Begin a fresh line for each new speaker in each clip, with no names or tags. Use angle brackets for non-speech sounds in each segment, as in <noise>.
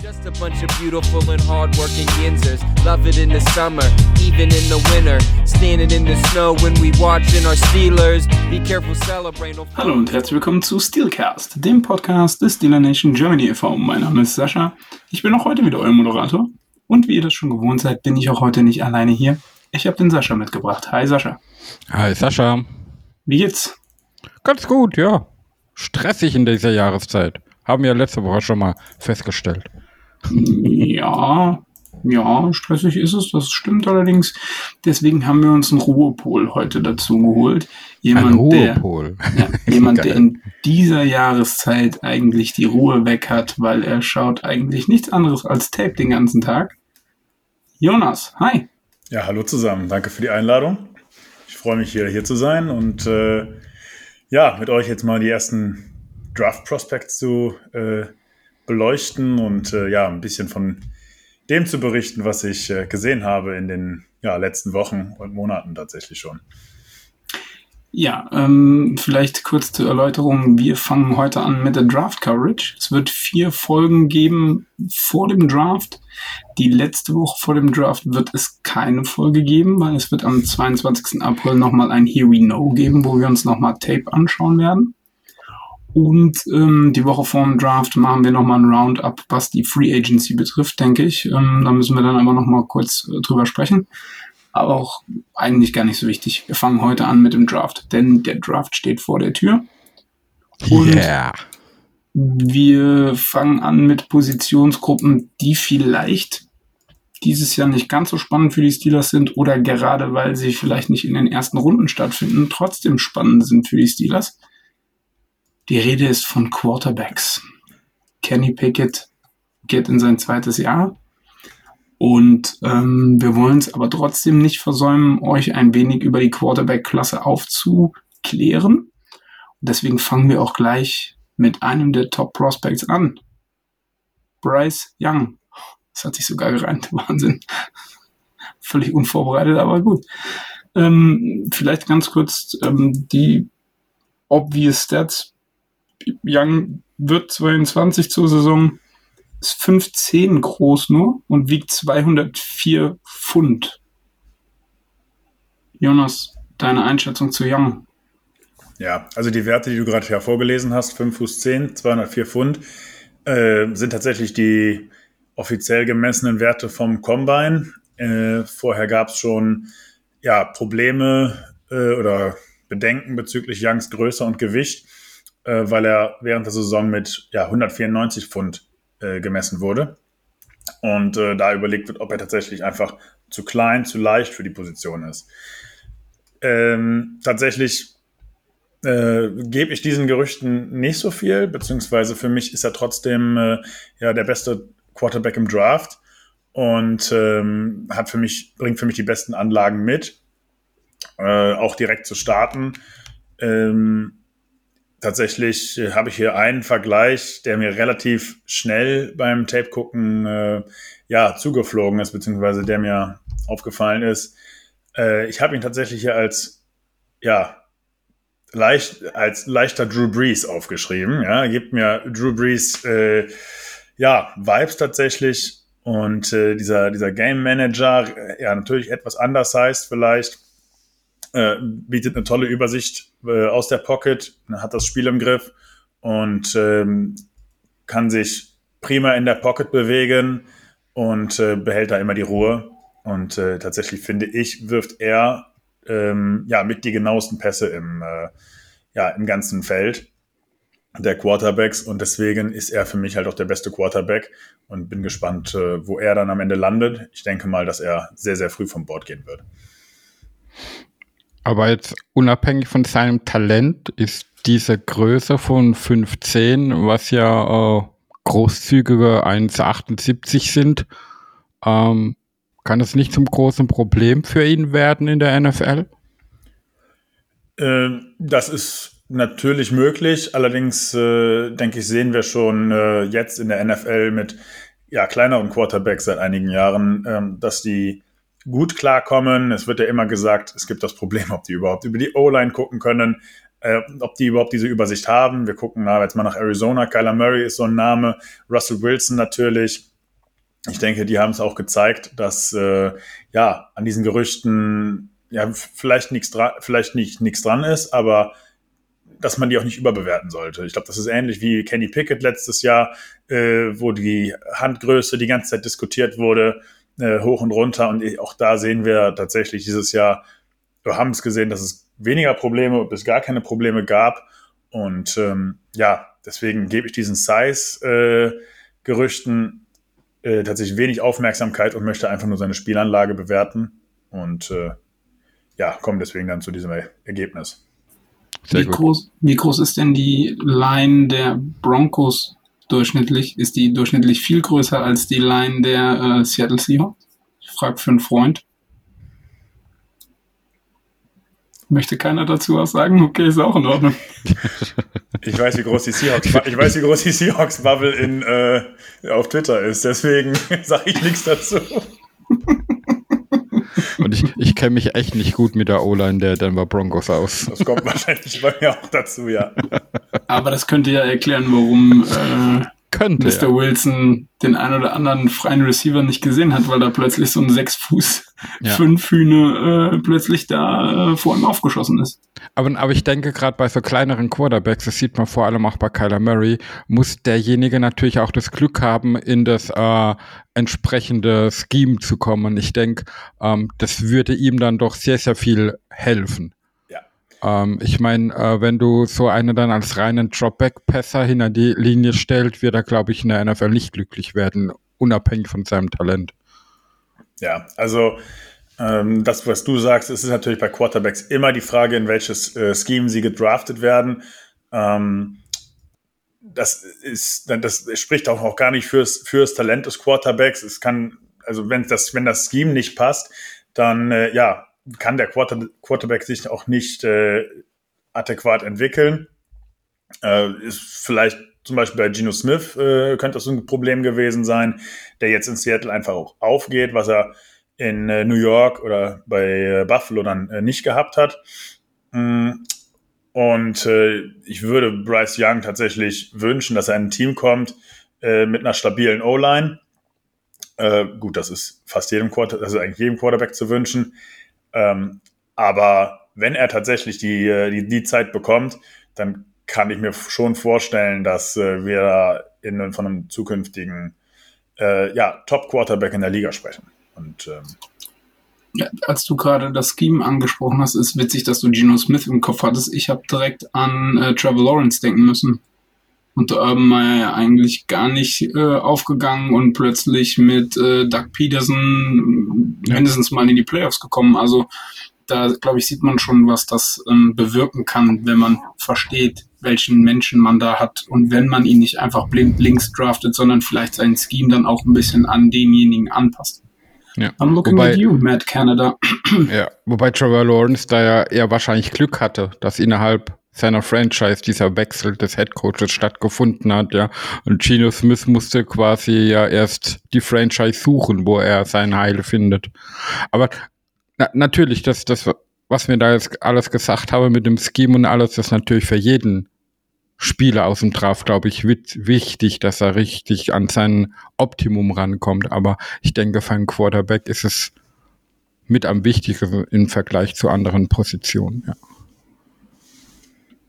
Just a bunch of beautiful and hardworking yinzers. Love it in the summer, even in the winter. Standing in the snow when we watching our Steelers. Be careful celebrating.
Hallo und herzlich willkommen zu Steelcast, dem Podcast des Steeler Nation Germany e.V. Mein Name ist Sascha. Ich bin auch heute wieder euer Moderator. Und wie ihr das schon gewohnt seid, bin ich auch heute nicht alleine hier. Ich habe den Sascha mitgebracht. Hi Sascha.
Hi Sascha.
Wie geht's?
Ganz gut, ja. Stressig in dieser Jahreszeit. Haben wir letzte Woche schon mal festgestellt.
Ja, ja, stressig ist es, das stimmt allerdings. Deswegen haben wir uns einen Ruhepol heute dazu geholt. Jemand,
Ein Ruhepol.
Der, ja, <laughs> jemand, der in dieser Jahreszeit eigentlich die Ruhe weg hat, weil er schaut eigentlich nichts anderes als Tape den ganzen Tag. Jonas, hi.
Ja, hallo zusammen. Danke für die Einladung. Ich freue mich hier, hier zu sein und äh, ja, mit euch jetzt mal die ersten Draft Prospects zu äh, beleuchten und äh, ja, ein bisschen von dem zu berichten, was ich äh, gesehen habe in den ja, letzten Wochen und Monaten tatsächlich schon.
Ja, ähm, vielleicht kurz zur Erläuterung. Wir fangen heute an mit der Draft Coverage. Es wird vier Folgen geben vor dem Draft. Die letzte Woche vor dem Draft wird es keine Folge geben, weil es wird am 22. April nochmal ein Here We Know geben, wo wir uns nochmal Tape anschauen werden. Und ähm, die Woche vor dem Draft machen wir nochmal ein Roundup, was die Free Agency betrifft, denke ich. Ähm, da müssen wir dann aber nochmal kurz äh, drüber sprechen. Aber auch eigentlich gar nicht so wichtig. Wir fangen heute an mit dem Draft, denn der Draft steht vor der Tür.
Und yeah.
wir fangen an mit Positionsgruppen, die vielleicht dieses Jahr nicht ganz so spannend für die Steelers sind oder gerade weil sie vielleicht nicht in den ersten Runden stattfinden, trotzdem spannend sind für die Steelers. Die Rede ist von Quarterbacks. Kenny Pickett geht in sein zweites Jahr. Und ähm, wir wollen es aber trotzdem nicht versäumen, euch ein wenig über die Quarterback-Klasse aufzuklären. Und deswegen fangen wir auch gleich mit einem der Top-Prospects an. Bryce Young. Das hat sich sogar gereimt. <laughs> Wahnsinn. Völlig unvorbereitet, aber gut. Ähm, vielleicht ganz kurz ähm, die obvious Stats. Young wird 22 zur Saison ist 5'10 groß nur und wiegt 204 Pfund. Jonas, deine Einschätzung zu Young?
Ja, also die Werte, die du gerade hervorgelesen hast, 5 Fuß 10, 204 Pfund, äh, sind tatsächlich die offiziell gemessenen Werte vom Combine. Äh, vorher gab es schon ja, Probleme äh, oder Bedenken bezüglich Youngs Größe und Gewicht, äh, weil er während der Saison mit ja, 194 Pfund äh, gemessen wurde. Und äh, da überlegt wird, ob er tatsächlich einfach zu klein, zu leicht für die Position ist. Ähm, tatsächlich äh, gebe ich diesen Gerüchten nicht so viel, beziehungsweise für mich ist er trotzdem äh, ja der beste Quarterback im Draft und ähm, hat für mich, bringt für mich die besten Anlagen mit, äh, auch direkt zu starten. Ähm, tatsächlich äh, habe ich hier einen Vergleich, der mir relativ schnell beim Tape gucken äh, ja zugeflogen ist, beziehungsweise der mir aufgefallen ist. Äh, ich habe ihn tatsächlich hier als ja leicht als leichter Drew Brees aufgeschrieben. Ja, gibt mir Drew Brees äh, ja Vibes tatsächlich und äh, dieser dieser Game Manager äh, ja natürlich etwas anders heißt vielleicht äh, bietet eine tolle Übersicht äh, aus der Pocket, hat das Spiel im Griff und ähm, kann sich prima in der Pocket bewegen und äh, behält da immer die Ruhe. Und äh, tatsächlich finde ich, wirft er ähm, ja mit die genauesten Pässe im, äh, ja, im ganzen Feld der Quarterbacks und deswegen ist er für mich halt auch der beste Quarterback und bin gespannt, wo er dann am Ende landet. Ich denke mal, dass er sehr, sehr früh vom Bord gehen wird.
Aber jetzt unabhängig von seinem Talent ist diese Größe von 15, was ja äh, großzügige 1,78 sind, ähm, kann das nicht zum großen Problem für ihn werden in der NFL?
Äh, das ist natürlich möglich. Allerdings äh, denke ich, sehen wir schon äh, jetzt in der NFL mit ja, kleineren Quarterbacks seit einigen Jahren, ähm, dass die gut klarkommen. Es wird ja immer gesagt, es gibt das Problem, ob die überhaupt über die O-Line gucken können, äh, ob die überhaupt diese Übersicht haben. Wir gucken na, jetzt mal nach Arizona. Kyler Murray ist so ein Name, Russell Wilson natürlich. ich denke, die haben es auch gezeigt, dass äh, ja an diesen Gerüchten ja vielleicht nichts dran, vielleicht nicht nichts dran ist, aber dass man die auch nicht überbewerten sollte. Ich glaube, das ist ähnlich wie Kenny Pickett letztes Jahr, äh, wo die Handgröße die ganze Zeit diskutiert wurde, äh, hoch und runter. Und auch da sehen wir tatsächlich dieses Jahr, wir haben es gesehen, dass es weniger Probleme bis gar keine Probleme gab. Und ähm, ja, deswegen gebe ich diesen Size-Gerüchten äh, tatsächlich wenig Aufmerksamkeit und möchte einfach nur seine Spielanlage bewerten. Und äh, ja, komme deswegen dann zu diesem Ergebnis.
Wie groß, wie groß ist denn die Line der Broncos durchschnittlich? Ist die durchschnittlich viel größer als die Line der äh, Seattle Seahawks? Ich frage für einen Freund. Möchte keiner dazu was sagen? Okay, ist auch in Ordnung.
Ich weiß, wie groß die Seahawks, ich weiß, wie groß die Seahawks Bubble in, äh, auf Twitter ist, deswegen <laughs> sage ich nichts dazu.
Und ich, ich kenne mich echt nicht gut mit der O-Line der Denver Broncos aus.
Das kommt wahrscheinlich bei mir auch dazu, ja.
Aber das könnte ja erklären, warum äh,
Könnte,
Mr.
ja.
Wilson den ein oder anderen freien Receiver nicht gesehen hat, weil da plötzlich so ein sechs Fuß
Ja.
fünf Hühne äh, plötzlich da äh, vor ihm aufgeschossen ist.
Aber, aber ich denke, gerade bei so kleineren Quarterbacks, das sieht man vor allem auch bei Kyler Murray, muss derjenige natürlich auch das Glück haben, in das äh, entsprechende Scheme zu kommen. Ich denke, ähm, das würde ihm dann doch sehr, sehr viel helfen. Ähm, ich meine, äh, wenn du so einen dann als reinen Dropback-Passer hinter die Linie stellt, wird er, glaube ich, in der NFL nicht glücklich werden, unabhängig von seinem Talent.
Ja, also ähm, das, was du sagst, ist natürlich bei Quarterbacks immer die Frage, in welches äh, Scheme sie gedraftet werden. Ähm, das ist, das spricht auch noch gar nicht fürs, fürs Talent des Quarterbacks. Es kann, also wenn das, wenn das Scheme nicht passt, dann äh, ja, kann der Quarter, Quarterback sich auch nicht äh, adäquat entwickeln. Äh, ist vielleicht zum Beispiel bei Geno Smith äh, könnte das ein Problem gewesen sein, der jetzt in Seattle einfach auch aufgeht, was er in äh, New York oder bei äh, Buffalo dann äh, nicht gehabt hat. Mm, Und äh, ich würde Bryce Young tatsächlich wünschen, dass er in ein Team kommt äh, mit einer stabilen O-Line. Äh, gut, das ist fast jedem Quarter, das ist eigentlich jedem Quarterback zu wünschen. Ähm, aber wenn er tatsächlich die, äh, die, die Zeit bekommt, dann kann ich mir schon vorstellen, dass äh, wir in, von einem zukünftigen äh, ja, Top-Quarterback in der Liga sprechen. Und ähm,
Ja, als du gerade das Scheme angesprochen hast, ist witzig, dass du Geno Smith im Kopf hattest. Ich habe direkt an äh, Trevor Lawrence denken müssen. Und Urban Meyer ja eigentlich gar nicht äh, aufgegangen und plötzlich mit äh, Doug Peterson mindestens mal in die Playoffs gekommen. Also da, glaube ich, sieht man schon, was das ähm, bewirken kann, wenn man versteht, welchen Menschen man da hat und wenn man ihn nicht einfach blind links draftet, sondern vielleicht sein Scheme dann auch ein bisschen an denjenigen anpasst.
Ja.
I'm looking
Wobei-
at you, Matt Canada.
Ja, wobei Trevor Lawrence da ja eher wahrscheinlich Glück hatte, dass innerhalb seiner Franchise dieser Wechsel des Headcoaches stattgefunden hat, ja. Und Geno Smith musste quasi ja erst die Franchise suchen, wo er sein Heil findet. Aber na, natürlich, das, das, was mir da jetzt alles gesagt habe mit dem Scheme und alles, das ist natürlich für jeden Spieler aus dem Draft, glaube ich, wichtig, dass er richtig an sein Optimum rankommt. Aber ich denke, für einen Quarterback ist es mit am wichtigsten im Vergleich zu anderen Positionen. Ja.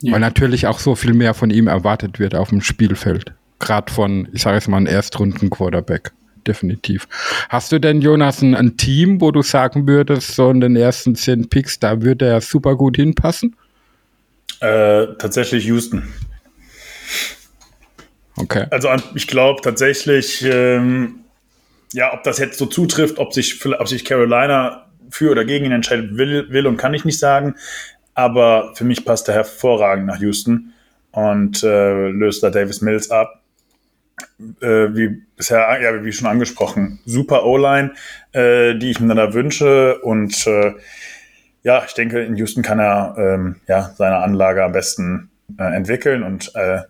Ja.
Weil natürlich auch so viel mehr von ihm erwartet wird auf dem Spielfeld. Gerade von, ich sage jetzt mal, einem Erstrunden-Quarterback. Definitiv. Hast du denn, Jonas, ein, ein Team, wo du sagen würdest, so in den ersten zehn Picks, da würde er super gut hinpassen?
äh, tatsächlich Houston.
Okay.
Also ich glaube tatsächlich, ähm, ja, ob das jetzt so zutrifft, ob sich, ob sich Carolina für oder gegen ihn entscheidet, will, will und kann ich nicht sagen. Aber für mich passt er hervorragend nach Houston und äh, löst da Davis Mills ab. Äh, wie bisher, ja, wie schon angesprochen, super O-Line, äh, die ich mir da wünsche. Und äh, ja, ich denke, in Houston kann er ähm, ja, seine Anlage am besten äh, entwickeln und äh,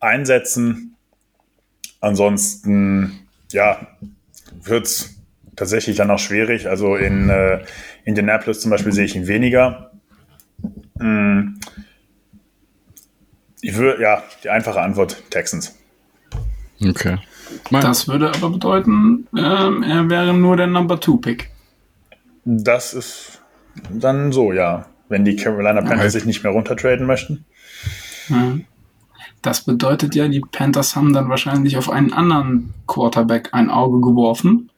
einsetzen. Ansonsten, ja, wird es tatsächlich dann auch schwierig. Also in äh, Indianapolis zum Beispiel sehe ich ihn weniger. Mm. Ich würde, ja, die einfache Antwort, Texans.
Okay.
Das würde aber bedeuten, ähm, er wäre nur der Number Two Pick.
Das ist dann so, ja. Wenn die Carolina Panthers
Ja.
sich nicht mehr runtertraden möchten.
Ja. Das bedeutet ja, die Panthers haben dann wahrscheinlich auf einen anderen Quarterback ein Auge geworfen.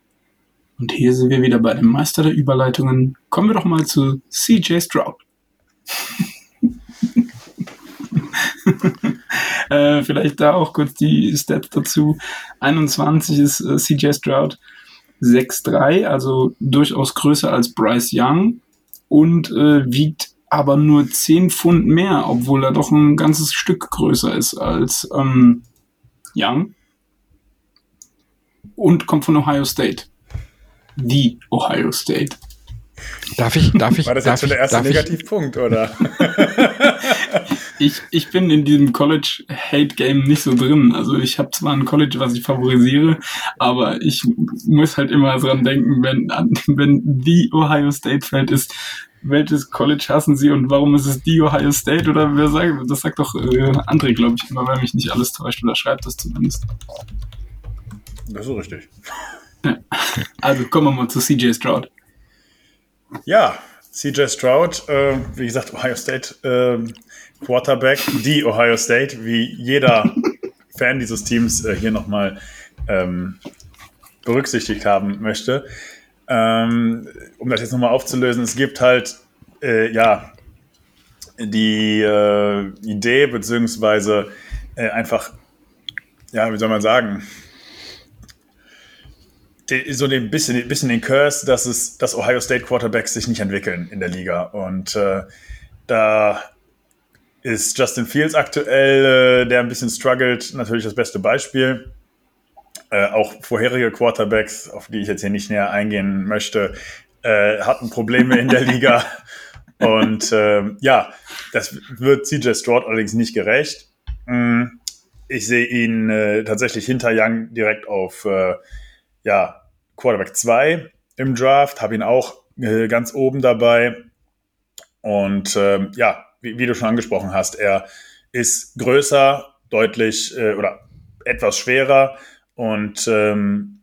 Und hier sind wir wieder bei dem Meister der Überleitungen. Kommen wir doch mal zu CJ Stroud. <laughs> äh, vielleicht da auch kurz die Stats dazu. 21 ist äh, CJ Stroud 6'3, also durchaus größer als Bryce Young und äh, wiegt aber nur 10 Pfund mehr, obwohl er doch ein ganzes Stück größer ist als ähm, Young. Und kommt von Ohio State. Die Ohio State.
Darf ich, darf ich,
War das jetzt schon der erste Negativpunkt, oder?
Ich, ich bin in diesem College-Hate-Game nicht so drin. Also ich habe zwar ein College, was ich favorisiere, aber ich muss halt immer dran denken, wenn, <laughs> wenn die Ohio State fällt, ist, welches College hassen sie und warum ist es die Ohio State? Oder wer sagt, das sagt doch äh, André, glaube ich, immer, wenn mich nicht alles täuscht oder schreibt das zumindest.
Das ist so richtig.
Also kommen wir mal zu CJ Stroud.
Ja, CJ Stroud, äh, wie gesagt, Ohio State äh, Quarterback, die Ohio State, wie jeder <laughs> Fan dieses Teams äh, hier nochmal ähm, berücksichtigt haben möchte. Ähm, um das jetzt nochmal aufzulösen, es gibt halt, äh, ja, die äh, Idee, beziehungsweise äh, einfach, ja, wie soll man sagen, so ein bisschen, ein bisschen den Curse, dass es, dass Ohio State Quarterbacks sich nicht entwickeln in der Liga. Und äh, da ist Justin Fields aktuell, äh, der ein bisschen struggelt, natürlich das beste Beispiel. Äh, auch vorherige Quarterbacks, auf die ich jetzt hier nicht näher eingehen möchte, äh, hatten Probleme in der Liga. <laughs> Und ähm, ja, das wird CJ Stroud allerdings nicht gerecht. Mm, Ich sehe ihn äh, tatsächlich hinter Young direkt auf äh, ja, Quarterback 2 im Draft, habe ihn auch äh, ganz oben dabei. Und ähm, ja, wie, wie du schon angesprochen hast, er ist größer, deutlich äh, oder etwas schwerer und ähm,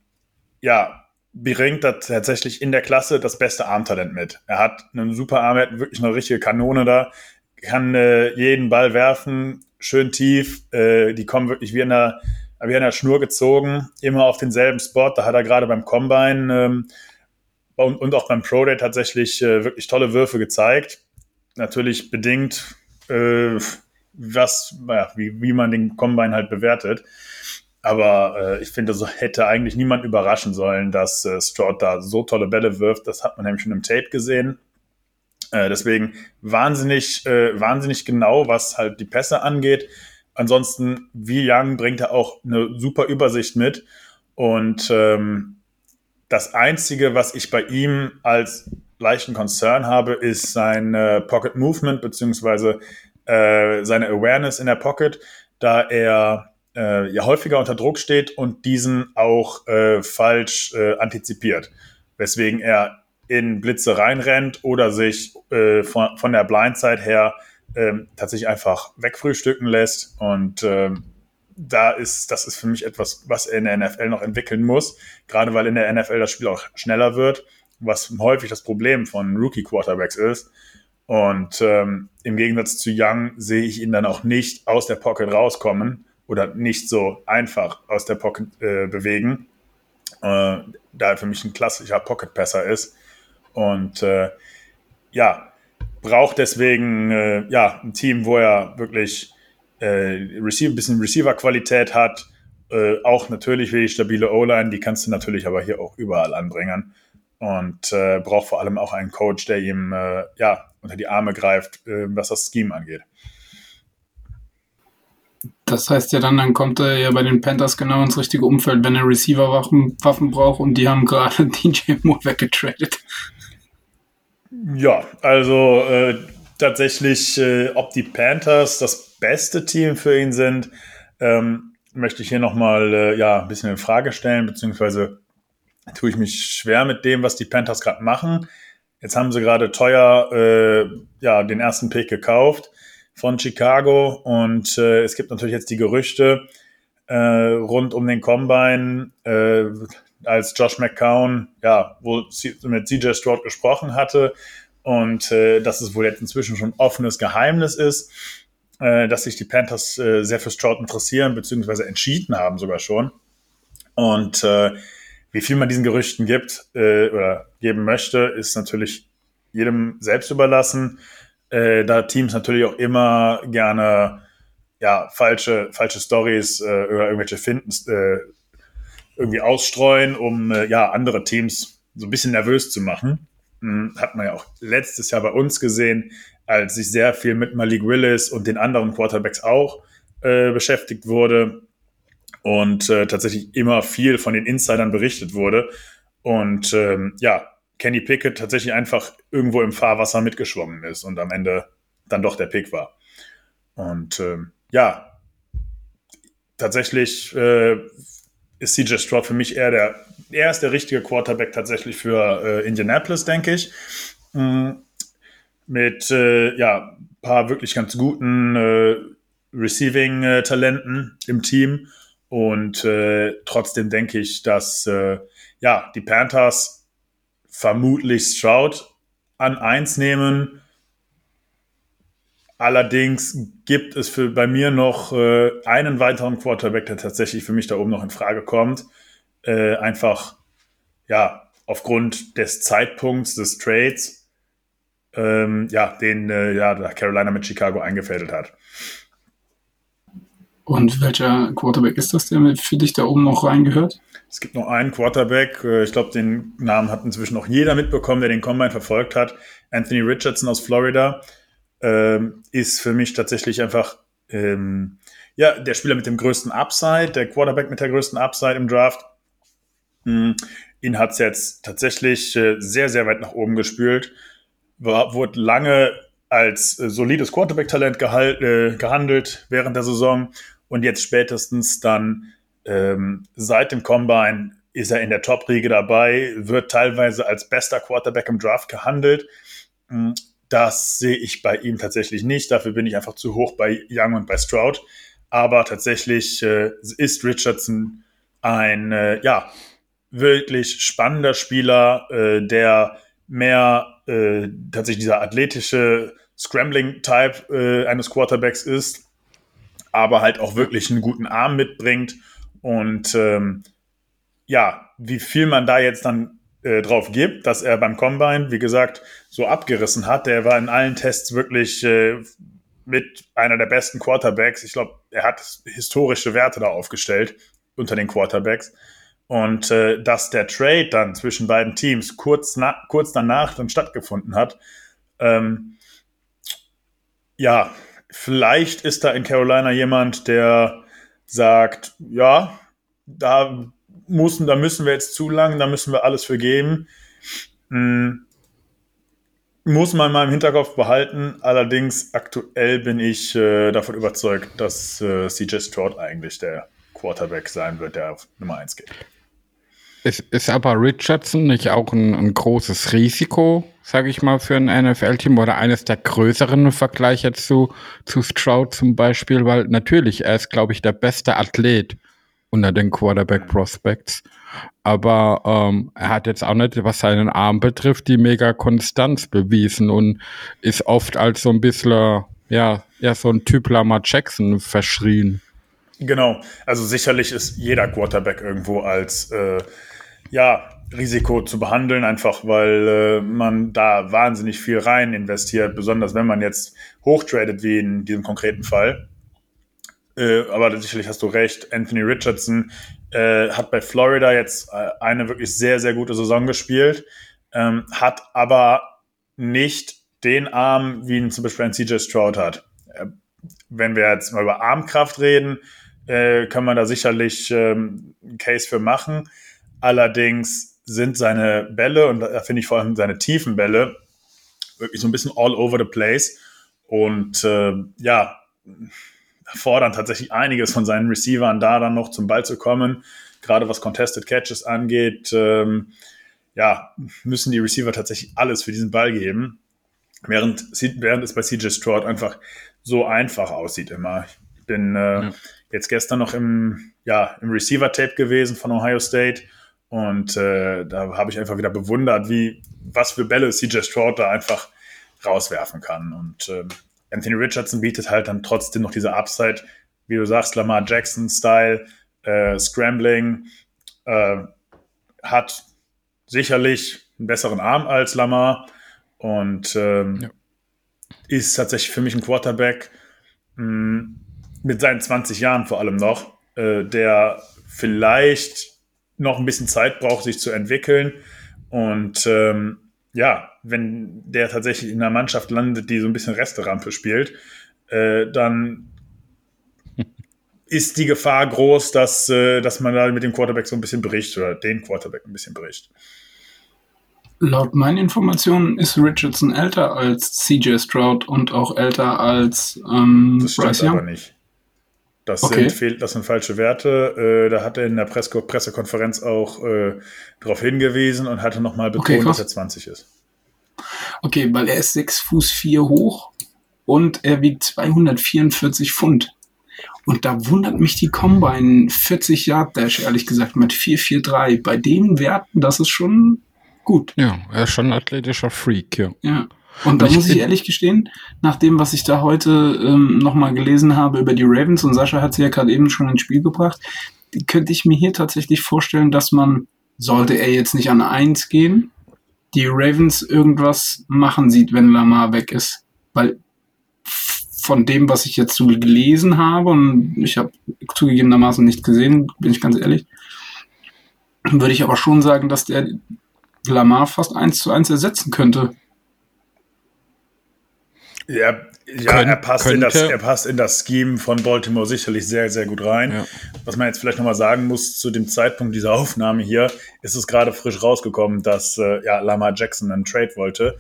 ja, bringt tatsächlich in der Klasse das beste Armtalent mit. Er hat einen super Arm, er hat wirklich eine richtige Kanone da, kann äh, jeden Ball werfen, schön tief, äh, die kommen wirklich wie in der, wie in der Schnur gezogen, immer auf denselben Spot. Da hat er gerade beim Combine ähm, und, und auch beim Pro Day tatsächlich äh, wirklich tolle Würfe gezeigt. Natürlich bedingt, äh, was, ja, wie, wie man den Combine halt bewertet. Aber äh, ich finde, so hätte eigentlich niemand überraschen sollen, dass äh, Stroud da so tolle Bälle wirft. Das hat man nämlich schon im Tape gesehen. Äh, deswegen wahnsinnig, äh, wahnsinnig genau, was halt die Pässe angeht. Ansonsten, wie Young bringt er auch eine super Übersicht mit. Und ähm, das Einzige, was ich bei ihm als leichten Concern habe, ist sein äh, Pocket Movement beziehungsweise äh, seine Awareness in der Pocket, da er äh, ja häufiger unter Druck steht und diesen auch äh, falsch äh, antizipiert. Weswegen er in Blitze reinrennt oder sich äh, von, von der Blindside her ähm, tatsächlich einfach wegfrühstücken lässt. Und ähm, da ist, das ist für mich etwas, was er in der NFL noch entwickeln muss, gerade weil in der NFL das Spiel auch schneller wird, was häufig das Problem von Rookie-Quarterbacks ist. Und ähm, im Gegensatz zu Young sehe ich ihn dann auch nicht aus der Pocket rauskommen oder nicht so einfach aus der Pocket äh, bewegen, äh, da er für mich ein klassischer Pocket-Passer ist. Und äh, ja, braucht deswegen äh, ja, ein Team, wo er wirklich äh, Receiver, ein bisschen Receiver-Qualität hat. Äh, auch natürlich wie die stabile O-Line, die kannst du natürlich aber hier auch überall anbringen. Und äh, braucht vor allem auch einen Coach, der ihm äh, ja, unter die Arme greift, äh, was das Scheme angeht.
Das heißt ja dann, dann kommt er ja bei den Panthers genau ins richtige Umfeld, wenn er Receiver-Waffen Waffen braucht und die haben gerade <laughs> DJ Moore weggetradet.
Ja, also äh, tatsächlich, äh, ob die Panthers das beste Team für ihn sind, ähm, möchte ich hier nochmal äh, ja, ein bisschen in Frage stellen, beziehungsweise tue ich mich schwer mit dem, was die Panthers gerade machen. Jetzt haben sie gerade teuer äh, ja, den ersten Pick gekauft von Chicago und äh, es gibt natürlich jetzt die Gerüchte, äh, rund um den Combine, äh, als Josh McCown, ja, wohl mit CJ Stroud gesprochen hatte und äh, dass es wohl jetzt inzwischen schon offenes Geheimnis ist, äh, dass sich die Panthers äh, sehr für Stroud interessieren, beziehungsweise entschieden haben sogar schon. Und äh, wie viel man diesen Gerüchten gibt äh, oder geben möchte, ist natürlich jedem selbst überlassen. Äh, da Teams natürlich auch immer gerne ja, falsche, falsche Stories äh, oder irgendwelche Finden äh, irgendwie ausstreuen, um äh, ja, andere Teams so ein bisschen nervös zu machen. Hm, hat man ja auch letztes Jahr bei uns gesehen, als sich sehr viel mit Malik Willis und den anderen Quarterbacks auch äh, beschäftigt wurde und äh, tatsächlich immer viel von den Insidern berichtet wurde. Und ähm, ja, Kenny Pickett tatsächlich einfach irgendwo im Fahrwasser mitgeschwommen ist und am Ende dann doch der Pick war. Und ähm, ja, tatsächlich äh, ist CJ Stroud für mich eher der, er ist der richtige Quarterback tatsächlich für äh, Indianapolis, denke ich. Mhm. Mit äh, ja, paar wirklich ganz guten äh, Receiving-Talenten im Team. Und äh, trotzdem denke ich, dass äh, ja, die Panthers vermutlich Stroud an eins nehmen Allerdings gibt es für, bei mir noch äh, einen weiteren Quarterback, der tatsächlich für mich da oben noch in Frage kommt. Äh, einfach, ja, aufgrund des Zeitpunkts des Trades, ähm, ja, den äh, ja, Carolina mit Chicago eingefädelt hat.
Und welcher Quarterback ist das, der für dich da oben noch reingehört?
Es gibt noch einen Quarterback, äh, ich glaube, den Namen hat inzwischen auch jeder mitbekommen, der den Combine verfolgt hat. Anthony Richardson aus Florida ähm, ist für mich tatsächlich einfach ähm, ja, der Spieler mit dem größten Upside, der Quarterback mit der größten Upside im Draft. Mhm. Ihn hat es jetzt tatsächlich äh, sehr, sehr weit nach oben gespült. War, wurde lange als äh, solides Quarterback-Talent äh, gehandelt während der Saison und jetzt spätestens dann ähm, seit dem Combine ist er in der Top-Riege dabei, wird teilweise als bester Quarterback im Draft gehandelt. Das sehe ich bei ihm tatsächlich nicht. Dafür bin ich einfach zu hoch bei Young und bei Stroud. Aber tatsächlich äh, ist Richardson ein äh, ja wirklich spannender Spieler, äh, der mehr äh, tatsächlich dieser athletische Scrambling-Type äh, eines Quarterbacks ist, aber halt auch wirklich einen guten Arm mitbringt. Und ähm, ja, wie viel man da jetzt dann äh, drauf gibt, dass er beim Combine, wie gesagt, so abgerissen hat. Der war in allen Tests wirklich äh, mit einer der besten Quarterbacks. Ich glaube, er hat historische Werte da aufgestellt unter den Quarterbacks. Und äh, dass der Trade dann zwischen beiden Teams kurz, na kurz danach dann stattgefunden hat, ähm, ja, vielleicht ist da in Carolina jemand, der sagt, ja, da müssen, da müssen wir jetzt zu lang, da müssen wir alles für geben. Hm. Muss man mal im Hinterkopf behalten. Allerdings aktuell bin ich äh, davon überzeugt, dass äh, CJ Stroud eigentlich der Quarterback sein wird, der auf Nummer 1 geht.
Ist, ist aber Richardson nicht auch ein, ein großes Risiko, sage ich mal, für ein NFL-Team oder eines der größeren Vergleiche zu, zu Stroud zum Beispiel? Weil natürlich, er ist, glaube ich, der beste Athlet unter den Quarterback Prospects. Aber ähm, er hat jetzt auch nicht, was seinen Arm betrifft, die mega Konstanz bewiesen und ist oft als so ein bisschen, ja, ja, so ein Typ Lamar Jackson verschrien.
Genau, also sicherlich ist jeder Quarterback irgendwo als äh, ja, Risiko zu behandeln, einfach weil äh, man da wahnsinnig viel rein investiert, besonders wenn man jetzt hochtradet, wie in diesem konkreten Fall. Äh, aber sicherlich hast du recht, Anthony Richardson äh, hat bei Florida jetzt äh, eine wirklich sehr, sehr gute Saison gespielt, ähm, hat aber nicht den Arm, wie ihn zum Beispiel ein CJ Stroud hat. Äh, wenn wir jetzt mal über Armkraft reden, äh, kann man da sicherlich ähm, einen Case für machen. Allerdings sind seine Bälle, und da finde ich vor allem seine tiefen Bälle, wirklich so ein bisschen all over the place. Und äh, ja, fordern tatsächlich einiges von seinen Receivern, da dann noch zum Ball zu kommen. Gerade was Contested Catches angeht, ähm, ja, müssen die Receiver tatsächlich alles für diesen Ball geben. Während, während es bei CJ Stroud einfach so einfach aussieht immer. Ich bin äh, ja. jetzt gestern noch im, ja, im Receiver-Tape gewesen von Ohio State. Und äh, da habe ich einfach wieder bewundert, wie, was für Bälle CJ Stroud da einfach rauswerfen kann. Und äh, Anthony Richardson bietet halt dann trotzdem noch diese Upside, wie du sagst, Lamar Jackson-Style, äh, Scrambling, äh, hat sicherlich einen besseren Arm als Lamar und ähm, ja. ist tatsächlich für mich ein Quarterback mh, hm, mit seinen 20 Jahren vor allem noch, äh, der vielleicht noch ein bisschen Zeit braucht, sich zu entwickeln. Und ähm, ja, wenn der tatsächlich in einer Mannschaft landet, die so ein bisschen Resterampe spielt, äh, dann <laughs> ist die Gefahr groß, dass, äh, dass man da mit dem Quarterback so ein bisschen bricht oder den Quarterback ein bisschen bricht.
Laut meinen Informationen ist Richardson älter als CJ Stroud und auch älter als ähm,
Das stimmt aber nicht. Das, okay. sind, das sind falsche Werte. Äh, da hat er in der Presse Pressekonferenz auch äh, darauf hingewiesen und hatte nochmal betont, okay, dass er 20 ist.
Okay, weil er ist 6 Fuß 4 hoch und er wiegt 244 Pfund. Und da wundert mich die Combine 40 Yard Dash, ehrlich gesagt, mit 443. Bei den Werten, das ist schon gut.
Ja, er ist schon ein athletischer Freak, ja.
Ja. Und da muss ich ehrlich gestehen, nach dem, was ich da heute ähm, nochmal gelesen habe über die Ravens, und Sascha hat sie ja gerade eben schon ins Spiel gebracht, könnte ich mir hier tatsächlich vorstellen, dass man, sollte er jetzt nicht an eins gehen, die Ravens irgendwas machen sieht, wenn Lamar weg ist. Weil von dem, was ich jetzt so gelesen habe, und ich habe zugegebenermaßen nicht gesehen, bin ich ganz ehrlich, würde ich aber schon sagen, dass der Lamar fast eins zu eins ersetzen könnte.
Ja, ja Kön er, passt in das, er passt in das Scheme von Baltimore sicherlich sehr, sehr gut rein. Ja. Was man jetzt vielleicht nochmal sagen muss, zu dem Zeitpunkt dieser Aufnahme hier, ist es gerade frisch rausgekommen, dass äh, ja, Lamar Jackson einen Trade wollte.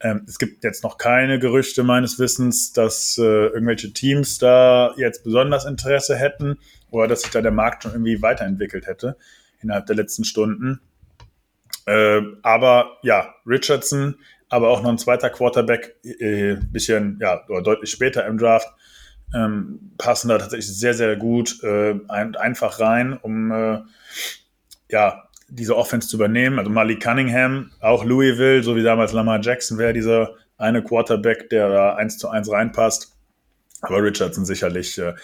Ähm, es gibt jetzt noch keine Gerüchte meines Wissens, dass äh, irgendwelche Teams da jetzt besonders Interesse hätten oder dass sich da der Markt schon irgendwie weiterentwickelt hätte innerhalb der letzten Stunden. Äh, aber ja, Richardson aber auch noch ein zweiter Quarterback, äh, bisschen, ja, deutlich später im Draft, ähm, passen da tatsächlich sehr, sehr gut äh, ein, einfach rein, um äh, ja, diese Offense zu übernehmen. Also Malik Cunningham, auch Louisville, so wie damals Lamar Jackson wäre dieser eine Quarterback, der da eins zu eins reinpasst. Aber Richardson sicherlich äh,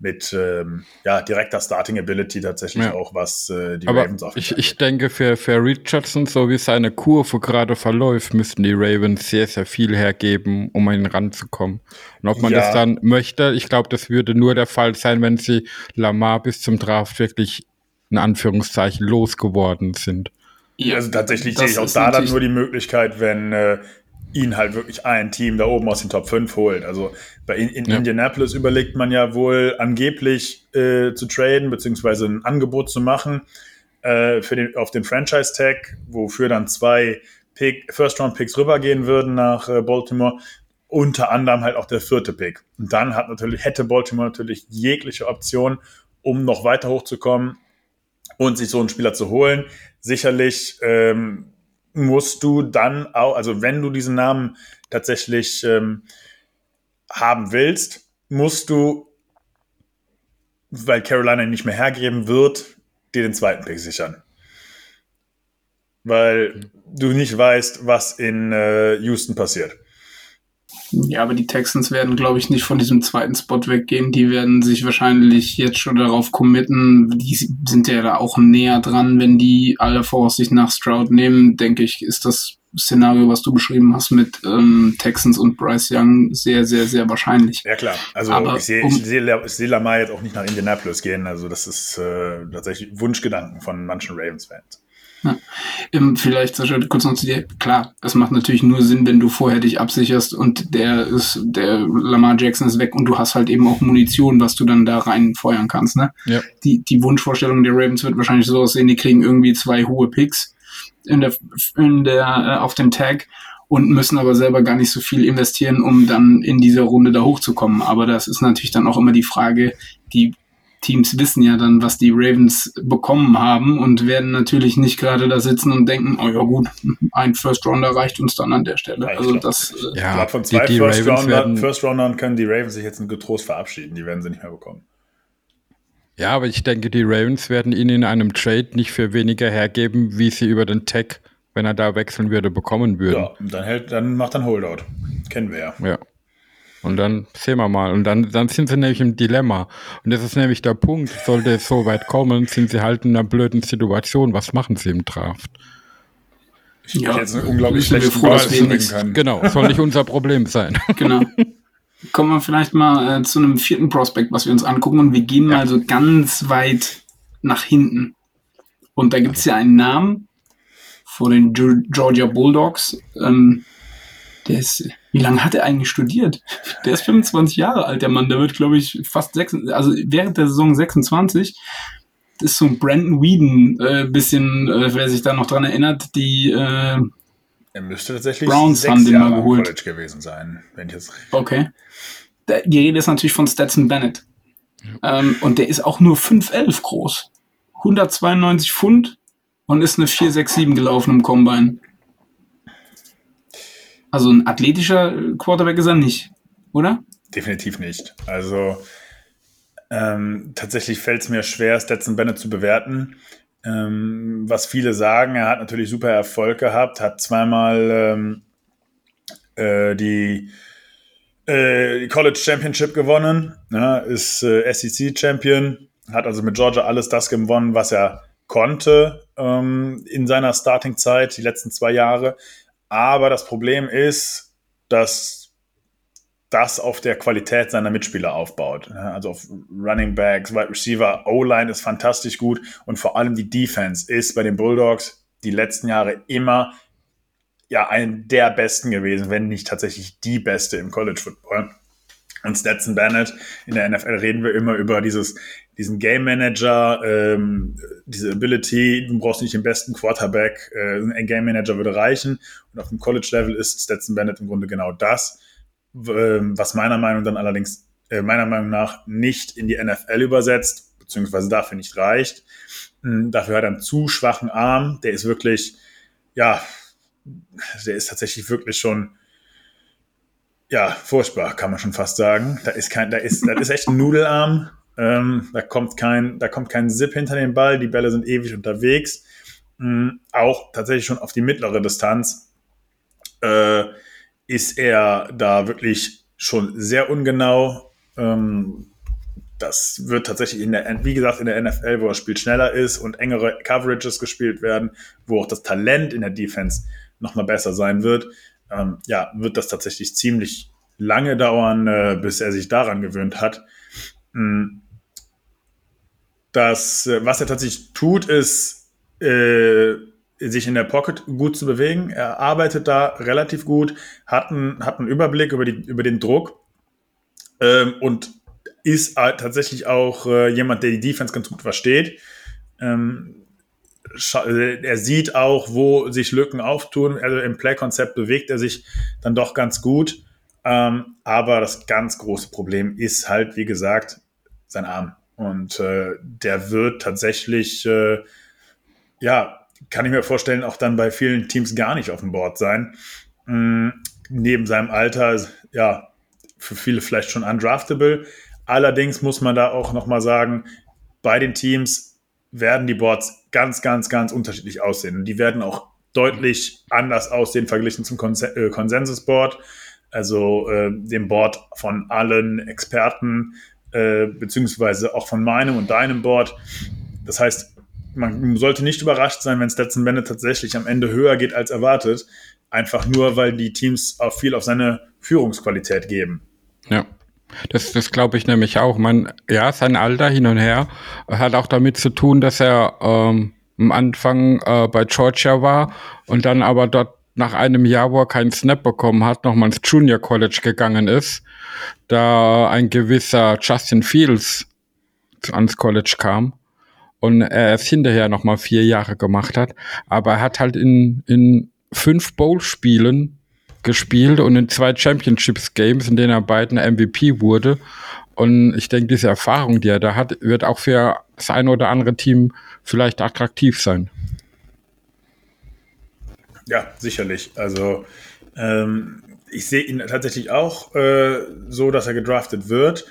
mit ähm, ja, direkter Starting Ability tatsächlich ja. auch, was äh, die
Aber Ravens auf ich, ich denke, für, für Richardson, so wie seine Kurve gerade verläuft, müssten die Ravens sehr, sehr viel hergeben, um an ihn ranzukommen. Und ob man ja. das dann möchte, ich glaube, das würde nur der Fall sein, wenn sie Lamar bis zum Draft wirklich in Anführungszeichen losgeworden sind.
Ja, also tatsächlich sehe ich auch da dann nur die Möglichkeit, wenn äh, ihn halt wirklich ein Team da oben aus den Top 5 holt. Also bei in, in ja. Indianapolis überlegt man ja wohl angeblich äh, zu traden, beziehungsweise ein Angebot zu machen äh, für den, auf den Franchise-Tag, wofür dann zwei First-Round-Picks rübergehen würden nach äh, Baltimore. Unter anderem halt auch der vierte Pick. Und dann hat natürlich, hätte Baltimore natürlich jegliche Option, um noch weiter hochzukommen und sich so einen Spieler zu holen. Sicherlich ähm, musst du dann auch, also wenn du diesen Namen tatsächlich ähm, haben willst, musst du, weil Carolina ihn nicht mehr hergeben wird, dir den zweiten Pick sichern. Weil du nicht weißt, was in äh, Houston passiert.
Ja, aber die Texans werden, glaube ich, nicht von diesem zweiten Spot weggehen. Die werden sich wahrscheinlich jetzt schon darauf committen. Die sind ja da auch näher dran. Wenn die alle Voraussicht nach Stroud nehmen, denke ich, ist das Szenario, was du beschrieben hast mit ähm, Texans und Bryce Young, sehr, sehr, sehr wahrscheinlich.
Ja klar, also Aber ich sehe um, ich seh, ich seh Lamar jetzt auch nicht nach Indianapolis gehen. Also das ist äh, tatsächlich Wunschgedanken von manchen Ravens-Fans.
Ja. Ähm, vielleicht, Sascha, kurz noch zu dir. Klar, es macht natürlich nur Sinn, wenn du vorher dich absicherst und der ist, der Lamar Jackson ist weg und du hast halt eben auch Munition, was du dann da reinfeuern kannst, ne? Ja. Die, die Wunschvorstellung der Ravens wird wahrscheinlich so aussehen, die kriegen irgendwie zwei hohe Picks in der, in der, äh, auf dem Tag und müssen aber selber gar nicht so viel investieren, um dann in dieser Runde da hochzukommen. Aber das ist natürlich dann auch immer die Frage, die Teams wissen ja dann, was die Ravens bekommen haben und werden natürlich nicht gerade da sitzen und denken, oh ja gut, ein First Rounder reicht uns dann an der Stelle. Ja, also das
äh, ja, von zwei die, die First, Rounder, First Roundern können die Ravens sich jetzt getrost verabschieden, die werden sie nicht mehr bekommen.
Ja, aber ich denke, die Ravens werden ihn in einem Trade nicht für weniger hergeben, wie sie über den Tech, wenn er da wechseln würde, bekommen würden.
Ja, dann, hält, dann macht er ein Holdout. Kennen wir ja.
Ja. Und dann sehen wir mal. Und dann, dann sind sie nämlich im Dilemma. Und das ist nämlich der Punkt. Sollte es so weit kommen, sind sie halt in einer blöden Situation. Was machen sie im Draft?
Ich ja, jetzt einen unglaublich schlechten
froh, dass
Ball
wir
swingen können.
Genau, soll nicht unser Problem sein. <laughs>
Genau. Kommen wir vielleicht mal äh, zu einem vierten Prospekt, was wir uns angucken. Und wir gehen mal so ganz weit nach hinten. Und da gibt es ja einen Namen vor den Ge- Georgia Bulldogs. Ähm, der ist, wie lange hat er eigentlich studiert? Der ist 25 Jahre alt, der Mann. Der wird, glaube ich, fast 6, also während der Saison 26. Das ist so ein Brandon Whedon, äh, bisschen, äh, wer sich da noch dran erinnert, die, äh,
Er müsste tatsächlich
Browns
sechs
haben den mal
Jahre am
geholt.
College gewesen sein, wenn ich jetzt
Okay. Der- Die Rede ist natürlich von Stetson Bennett. Ähm, und der ist auch nur 5'11 groß. 192 Pfund und ist eine 467 gelaufen im Combine. Also ein athletischer Quarterback ist er nicht, oder?
Definitiv nicht. Also ähm, tatsächlich fällt es mir schwer, Stetson Bennett zu bewerten. Ähm, was viele sagen, er hat natürlich super Erfolg gehabt, hat zweimal ähm, äh, die, äh, die College Championship gewonnen, ja, ist äh, SEC Champion, hat also mit Georgia alles das gewonnen, was er konnte ähm, in seiner Starting-Zeit, die letzten zwei Jahre. Aber das Problem ist, dass das auf der Qualität seiner Mitspieler aufbaut. Also auf Running Backs, Wide Receiver, O-Line ist fantastisch gut und vor allem die Defense ist bei den Bulldogs die letzten Jahre immer ja eine der besten gewesen, wenn nicht tatsächlich die beste im College Football. Und Stetson Bennett, in der NFL reden wir immer über dieses, diesen Game Manager, ähm, diese Ability, du brauchst nicht den besten Quarterback, äh, ein Game Manager würde reichen. Und auf dem College Level ist Stetson Bennett im Grunde genau das ähm, was meiner Meinung dann allerdings äh, meiner Meinung nach nicht in die NFL übersetzt, beziehungsweise dafür nicht reicht. Mm, Dafür hat er einen zu schwachen Arm. Der ist wirklich, ja, der ist tatsächlich wirklich schon, ja, furchtbar, kann man schon fast sagen. Da ist kein, da ist, das ist echt ein Nudelarm. Ähm, da kommt kein, da kommt kein Zip hinter den Ball. Die Bälle sind ewig unterwegs. Mm, Auch tatsächlich schon auf die mittlere Distanz. Äh, ist er da wirklich schon sehr ungenau. Ähm, das wird tatsächlich in der, wie gesagt, in der NFL, wo das Spiel schneller ist und engere Coverages gespielt werden, wo auch das Talent in der Defense nochmal besser sein wird, ähm, ja, wird das tatsächlich ziemlich lange dauern, äh, bis er sich daran gewöhnt hat. Mm. Das, äh, was er tatsächlich tut, ist, äh, sich in der Pocket gut zu bewegen. Er arbeitet da relativ gut, hat einen, hat einen Überblick über, die, über den Druck ähm, und ist tatsächlich auch äh, jemand, der die Defense ganz gut versteht. Ähm, äh, er sieht auch, wo sich Lücken auftun. Also im Play-Konzept bewegt er sich dann doch ganz gut. Ähm, aber das ganz große Problem ist halt, wie gesagt, sein Arm. Und äh, der wird tatsächlich, äh, ja, kann ich mir vorstellen, auch dann bei vielen Teams gar nicht auf dem Board sein. Mm, neben seinem Alter, ja, für viele vielleicht schon undraftable. Allerdings muss man da auch nochmal sagen, bei den Teams werden die Boards ganz, ganz, ganz unterschiedlich aussehen. Und die werden auch deutlich anders aussehen verglichen zum Konse äh, Konsensusboard, also äh, dem Board von allen Experten, äh, beziehungsweise auch von meinem und deinem Board. Das heißt, man sollte nicht überrascht sein, wenn Stetson Bennett tatsächlich am Ende höher geht als erwartet. Einfach nur, weil die Teams auch viel auf seine Führungsqualität geben.
Ja. Das, das glaube ich nämlich auch. Man, ja, sein Alter hin und her hat auch damit zu tun, dass er ähm, am Anfang äh, bei Georgia war und dann aber dort nach einem Jahr, wo er keinen Snap bekommen hat, nochmal ins Junior College gegangen ist, da ein gewisser Justin Fields ans College kam und er es hinterher nochmal vier Jahre gemacht hat. Aber er hat halt in, in fünf Bowl-Spielen gespielt und in zwei Championships-Games, in denen er beiden MVP wurde. Und ich denke, diese Erfahrung, die er da hat, wird auch für das eine oder andere Team vielleicht attraktiv sein.
Ja, sicherlich. Also ähm, ich sehe ihn tatsächlich auch äh, so, dass er gedraftet wird.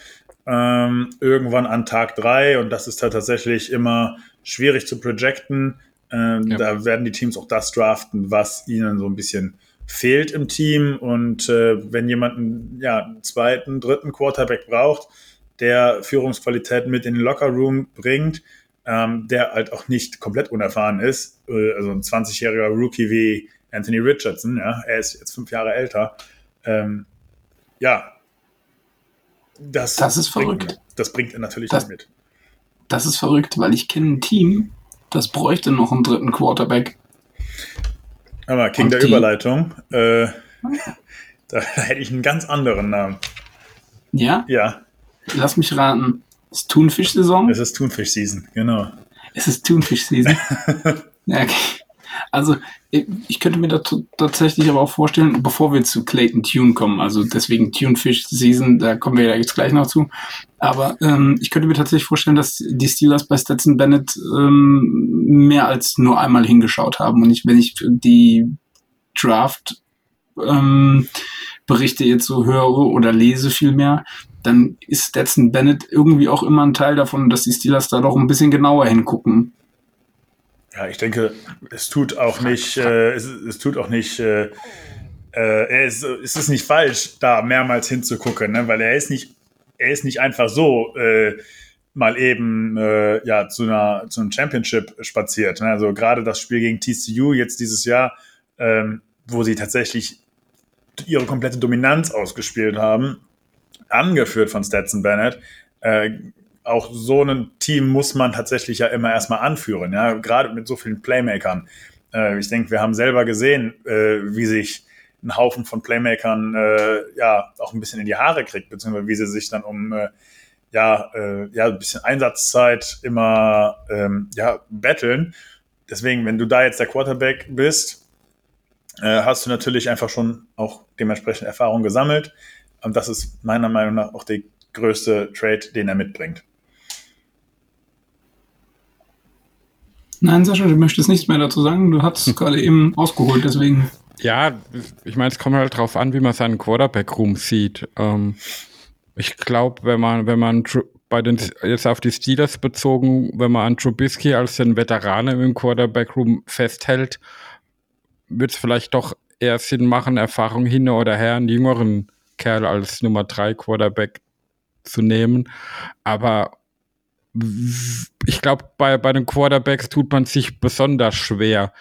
ähm, irgendwann an Tag drei und das ist halt tatsächlich immer schwierig zu projecten. Ähm, ja. Da werden die Teams auch das draften, was ihnen so ein bisschen fehlt im Team. Und äh, wenn jemand einen, ja, einen zweiten, dritten Quarterback braucht, der Führungsqualität mit in den Lockerroom bringt, ähm, der halt auch nicht komplett unerfahren ist, äh, also ein 20-jähriger Rookie wie Anthony Richardson, ja, er ist jetzt fünf Jahre älter. Ähm, ja, das,
das ist
bringt,
verrückt.
Das bringt er natürlich
das,
mit.
Das ist verrückt, weil ich kenne ein Team, das bräuchte noch einen dritten Quarterback.
Aber King Und der die, Überleitung, äh, <laughs> da hätte ich einen ganz anderen Namen.
Ja?
Ja.
Lass mich raten. Ist Thunfisch-Saison?
Es ist Thunfisch-Season, genau.
Es ist Thunfisch-Season. <laughs> okay. Also, ich könnte mir da tatsächlich aber auch vorstellen, bevor wir zu Clayton Tune kommen, also deswegen Tunefish Season, da kommen wir ja jetzt gleich noch zu. Aber ähm, ich könnte mir tatsächlich vorstellen, dass die Steelers bei Stetson Bennett ähm, mehr als nur einmal hingeschaut haben. Und ich, wenn ich die Draft ähm, Berichte jetzt so höre oder lese vielmehr, dann ist Stetson Bennett irgendwie auch immer ein Teil davon, dass die Steelers da doch ein bisschen genauer hingucken.
Ja, ich denke, es tut auch nicht, äh, es, es, tut auch nicht, äh, äh, es, es ist nicht falsch, da mehrmals hinzugucken, ne? weil er ist nicht, er ist nicht einfach so äh, mal eben äh, ja zu einer zu einem Championship spaziert. Ne? Also gerade das Spiel gegen TCU jetzt dieses Jahr, ähm, wo sie tatsächlich ihre komplette Dominanz ausgespielt haben, angeführt von Stetson Bennett. Äh, auch so ein Team muss man tatsächlich ja immer erstmal anführen, ja, gerade mit so vielen Playmakern. Äh, ich denke, wir haben selber gesehen, äh, wie sich ein Haufen von Playmakern äh, ja auch ein bisschen in die Haare kriegt, beziehungsweise wie sie sich dann um äh, ja, äh, ja, ein bisschen Einsatzzeit immer ähm, ja, betteln. Deswegen, wenn du da jetzt der Quarterback bist, äh, hast du natürlich einfach schon auch dementsprechend Erfahrung gesammelt. Und das ist meiner Meinung nach auch der größte Trade, den er mitbringt.
Nein, Sascha, du möchtest nichts mehr dazu sagen. Du hast <laughs> gerade eben ausgeholt, deswegen.
Ja, ich meine, es kommt halt drauf an, wie man seinen Quarterback-Room sieht. Ähm, ich glaube, wenn man, wenn man bei den, jetzt auf die Steelers bezogen, wenn man an Trubisky als den Veteranen im Quarterback-Room festhält, wird es vielleicht doch eher Sinn machen, Erfahrung hin oder her, einen jüngeren Kerl als Nummer 3 Quarterback zu nehmen. Aber ich glaube, bei, bei den Quarterbacks tut man sich besonders schwer,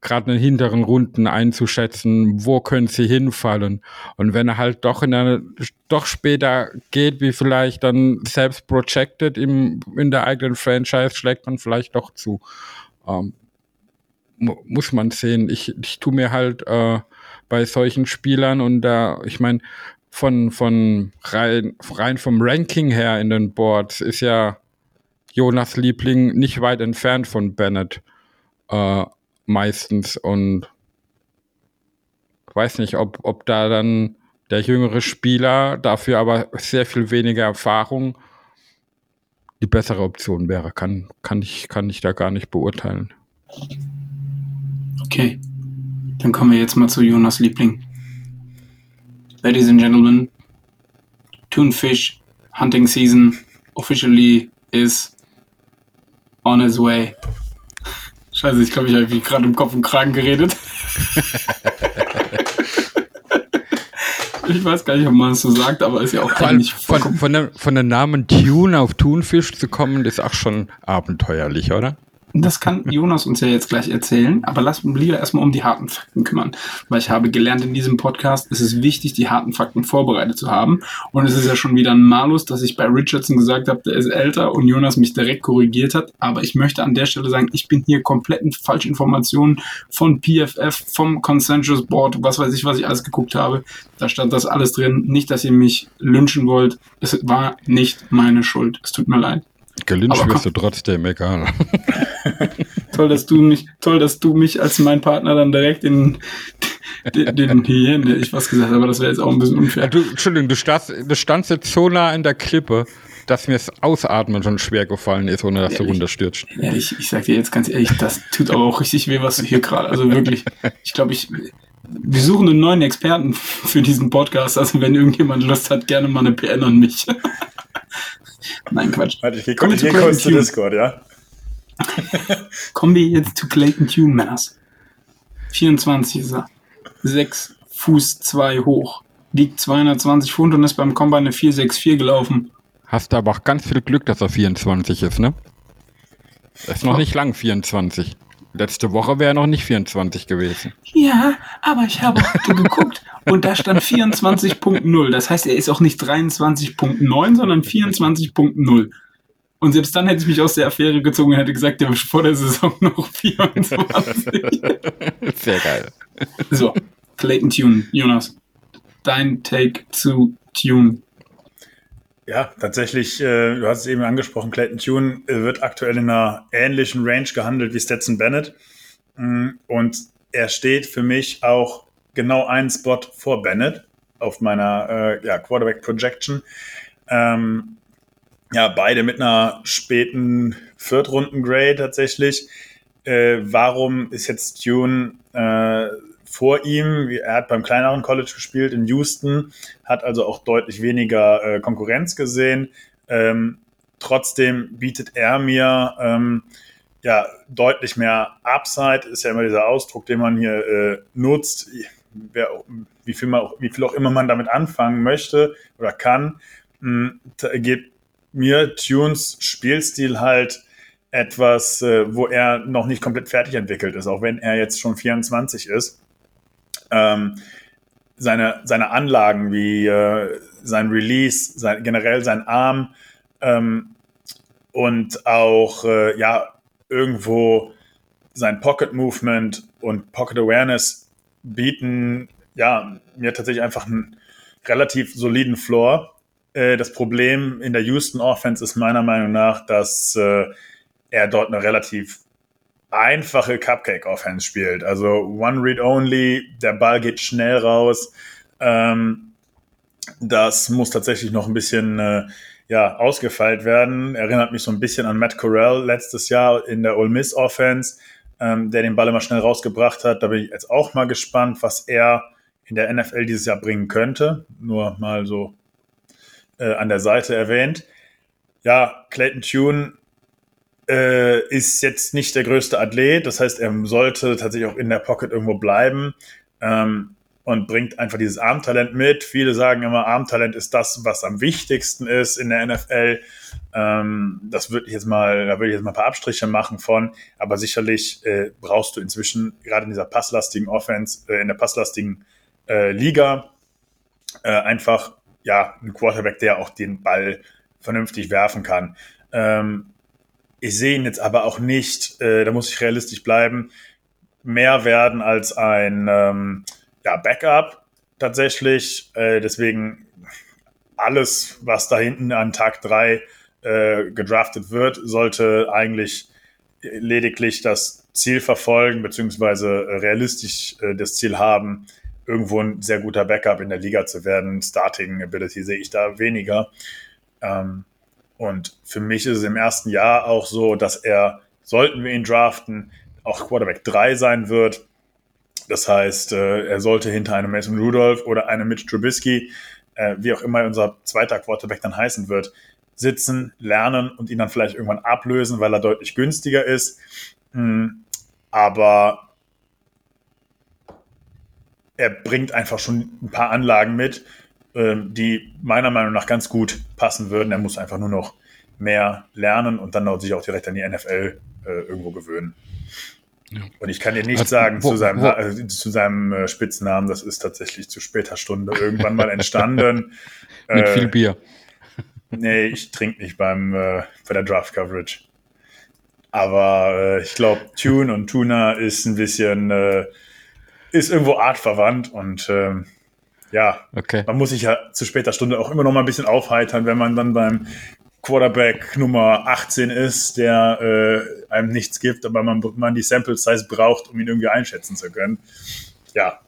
gerade in den hinteren Runden einzuschätzen, wo können sie hinfallen. Und wenn er halt doch in eine, doch später geht, wie vielleicht dann selbst projected im, in der eigenen Franchise, schlägt man vielleicht doch zu. Ähm, muss man sehen. Ich, ich tue mir halt äh, bei solchen Spielern und da, ich meine, von, von rein, rein vom Ranking her in den Boards ist ja Jonas Liebling nicht weit entfernt von Bennett äh, meistens und weiß nicht, ob, ob da dann der jüngere Spieler, dafür aber sehr viel weniger Erfahrung, die bessere Option wäre. Kann, kann, ich, kann ich da gar nicht beurteilen.
Okay, dann kommen wir jetzt mal zu Jonas Liebling. Ladies and Gentlemen, Toonfish Hunting Season officially is on his way. <laughs> Scheiße, ich glaube, ich habe gerade im Kopf und Kragen geredet. <laughs> ich weiß gar nicht, ob man es so sagt, aber ist ja auch
eigentlich von, von, der, von der Namen Tune auf Thunfisch zu kommen, ist auch schon abenteuerlich, oder?
Das kann Jonas uns ja jetzt gleich erzählen, aber lass uns lieber erstmal um die harten Fakten kümmern. Weil ich habe gelernt in diesem Podcast, es ist wichtig, die harten Fakten vorbereitet zu haben. Und es ist ja schon wieder ein Malus, dass ich bei Richardson gesagt habe, der ist älter und Jonas mich direkt korrigiert hat. Aber ich möchte an der Stelle sagen, ich bin hier komplett in Falschinformationen von PFF, vom Consensus Board, was weiß ich, was ich alles geguckt habe. Da stand das alles drin. Nicht, dass ihr mich lynchen wollt. Es war nicht meine Schuld. Es tut mir leid.
Gelyncht wirst du trotzdem, egal.
toll, dass du mich, toll, dass du mich als mein Partner dann direkt in den, den Hyäne, ich was gesagt, aber das wäre jetzt auch ein bisschen unfair.
Du, Entschuldigung, du standst, du standst jetzt so nah in der Klippe, dass mir das Ausatmen schon schwer gefallen ist, ohne dass ehrlich, du runterstürzt.
Ehrlich, ich sag dir jetzt ganz ehrlich, das tut aber auch richtig weh, was du hier gerade, also wirklich, ich glaube, ich, wir suchen einen neuen Experten für diesen Podcast, also wenn irgendjemand Lust hat, gerne mal eine PN an mich. <laughs> Nein, Quatsch.
Warte, ich gehe
Kommen wir
ich
zu
geh
Clayton
kurz zu. Discord, ja? <laughs>
Kommen wir jetzt zu Clayton Tune Männers. 24 ist er. 6 Fuß 2 hoch. Wiegt 220 Pfund und ist beim Combine eine 464 gelaufen.
Hast aber auch ganz viel Glück, dass er 24 ist, ne? Das ist noch nicht lang 24. Letzte Woche wäre er noch nicht 24 gewesen.
Ja, aber ich habe heute geguckt und da stand 24.0. Das heißt, er ist auch nicht 23.9, sondern 24.0. Und selbst dann hätte ich mich aus der Affäre gezogen und hätte gesagt, der war vor der Saison <laughs> noch 24. <laughs>
Sehr geil.
so, Clayton Tune, Jonas. Dein Take zu Tune.
Ja, tatsächlich, äh, du hast es eben angesprochen, Clayton Tune äh, wird aktuell in einer ähnlichen Range gehandelt wie Stetson Bennett. Mm, Und er steht für mich auch genau einen Spot vor Bennett auf meiner äh, ja, Quarterback Projection. Ähm, ja, beide mit einer späten Viertrunden-Grade tatsächlich. Äh, warum ist jetzt Tune äh, vor ihm? Er hat beim kleineren College gespielt in Houston, hat also auch deutlich weniger äh, Konkurrenz gesehen. Ähm, trotzdem bietet er mir ähm, ja deutlich mehr Upside, ist ja immer dieser Ausdruck, den man hier äh, nutzt. Wer, wie, viel man auch, wie viel auch immer man damit anfangen möchte oder kann, mh, gibt mir Tunes Spielstil halt etwas, äh, wo er noch nicht komplett fertig entwickelt ist, auch wenn er jetzt schon 24 ist. Ähm, seine, seine Anlagen wie äh, sein Release, sein, generell sein Arm ähm, und auch äh, ja irgendwo sein Pocket Movement und Pocket Awareness bieten ja mir tatsächlich einfach einen relativ soliden Floor. Äh, das Problem in der Houston Offense ist meiner Meinung nach, dass äh, er dort eine relativ einfache Cupcake-Offense spielt. Also One Read Only, der Ball geht schnell raus. Ähm, das muss tatsächlich noch ein bisschen äh, ja, ausgefeilt werden. Erinnert mich so ein bisschen an Matt Corral letztes Jahr in der Ole Miss Offense, ähm, der den Ball immer schnell rausgebracht hat. Da bin ich jetzt auch mal gespannt, was er in der NFL dieses Jahr bringen könnte. Nur mal so äh, an der Seite erwähnt. Ja, Clayton Tune äh, ist jetzt nicht der größte Athlet. Das heißt, er sollte tatsächlich auch in der Pocket irgendwo bleiben ähm, und bringt einfach dieses Armtalent mit. Viele sagen immer, Armtalent ist das, was am wichtigsten ist in der NFL. Ähm, das würde ich jetzt mal, da würde ich jetzt mal ein paar Abstriche machen von. Aber sicherlich äh, brauchst du inzwischen gerade in dieser passlastigen Offense, äh, in der passlastigen äh, Liga äh, einfach ja einen Quarterback, der auch den Ball vernünftig werfen kann. Ähm, ich sehe ihn jetzt aber auch nicht, äh, da muss ich realistisch bleiben, mehr werden als ein ähm, ja, Backup tatsächlich. Äh, deswegen alles, was da hinten an Tag 3 äh, gedraftet wird, sollte eigentlich lediglich das Ziel verfolgen, beziehungsweise äh, realistisch äh, das Ziel haben, irgendwo ein sehr guter Backup in der Liga zu werden. Starting Ability sehe ich da weniger. Ähm, und für mich ist es im ersten Jahr auch so, dass er, sollten wir ihn draften, auch Quarterback 3 sein wird. Das heißt, äh, er sollte hinter einem Mason Rudolph oder einem Mitch Trubisky, äh, wie auch immer unser zweiter Quarterback dann heißen wird, sitzen, lernen und ihn dann vielleicht irgendwann ablösen, weil er deutlich günstiger ist. Mhm. Aber er bringt einfach schon ein paar Anlagen mit, die meiner Meinung nach ganz gut passen würden. Er muss einfach nur noch mehr lernen und dann sich auch direkt an die NFL äh, irgendwo gewöhnen. Ja. Und ich kann dir nicht
Also,
sagen
wo-
zu seinem, äh, zu seinem äh, Spitznamen, das ist tatsächlich zu später Stunde irgendwann mal entstanden. <laughs>
Mit
Äh,
viel Bier.
Nee, ich trinke nicht beim äh, bei der Draft Coverage. Aber äh, ich glaube, Tune und Tuna ist ein bisschen ist irgendwo artverwandt und ähm, ja,
Okay.
man muss sich ja zu später Stunde auch immer noch mal ein bisschen aufheitern, wenn man dann beim Quarterback Nummer 18 ist, der äh, einem nichts gibt, aber man, man die Sample Size braucht, um ihn irgendwie einschätzen zu können. Ja,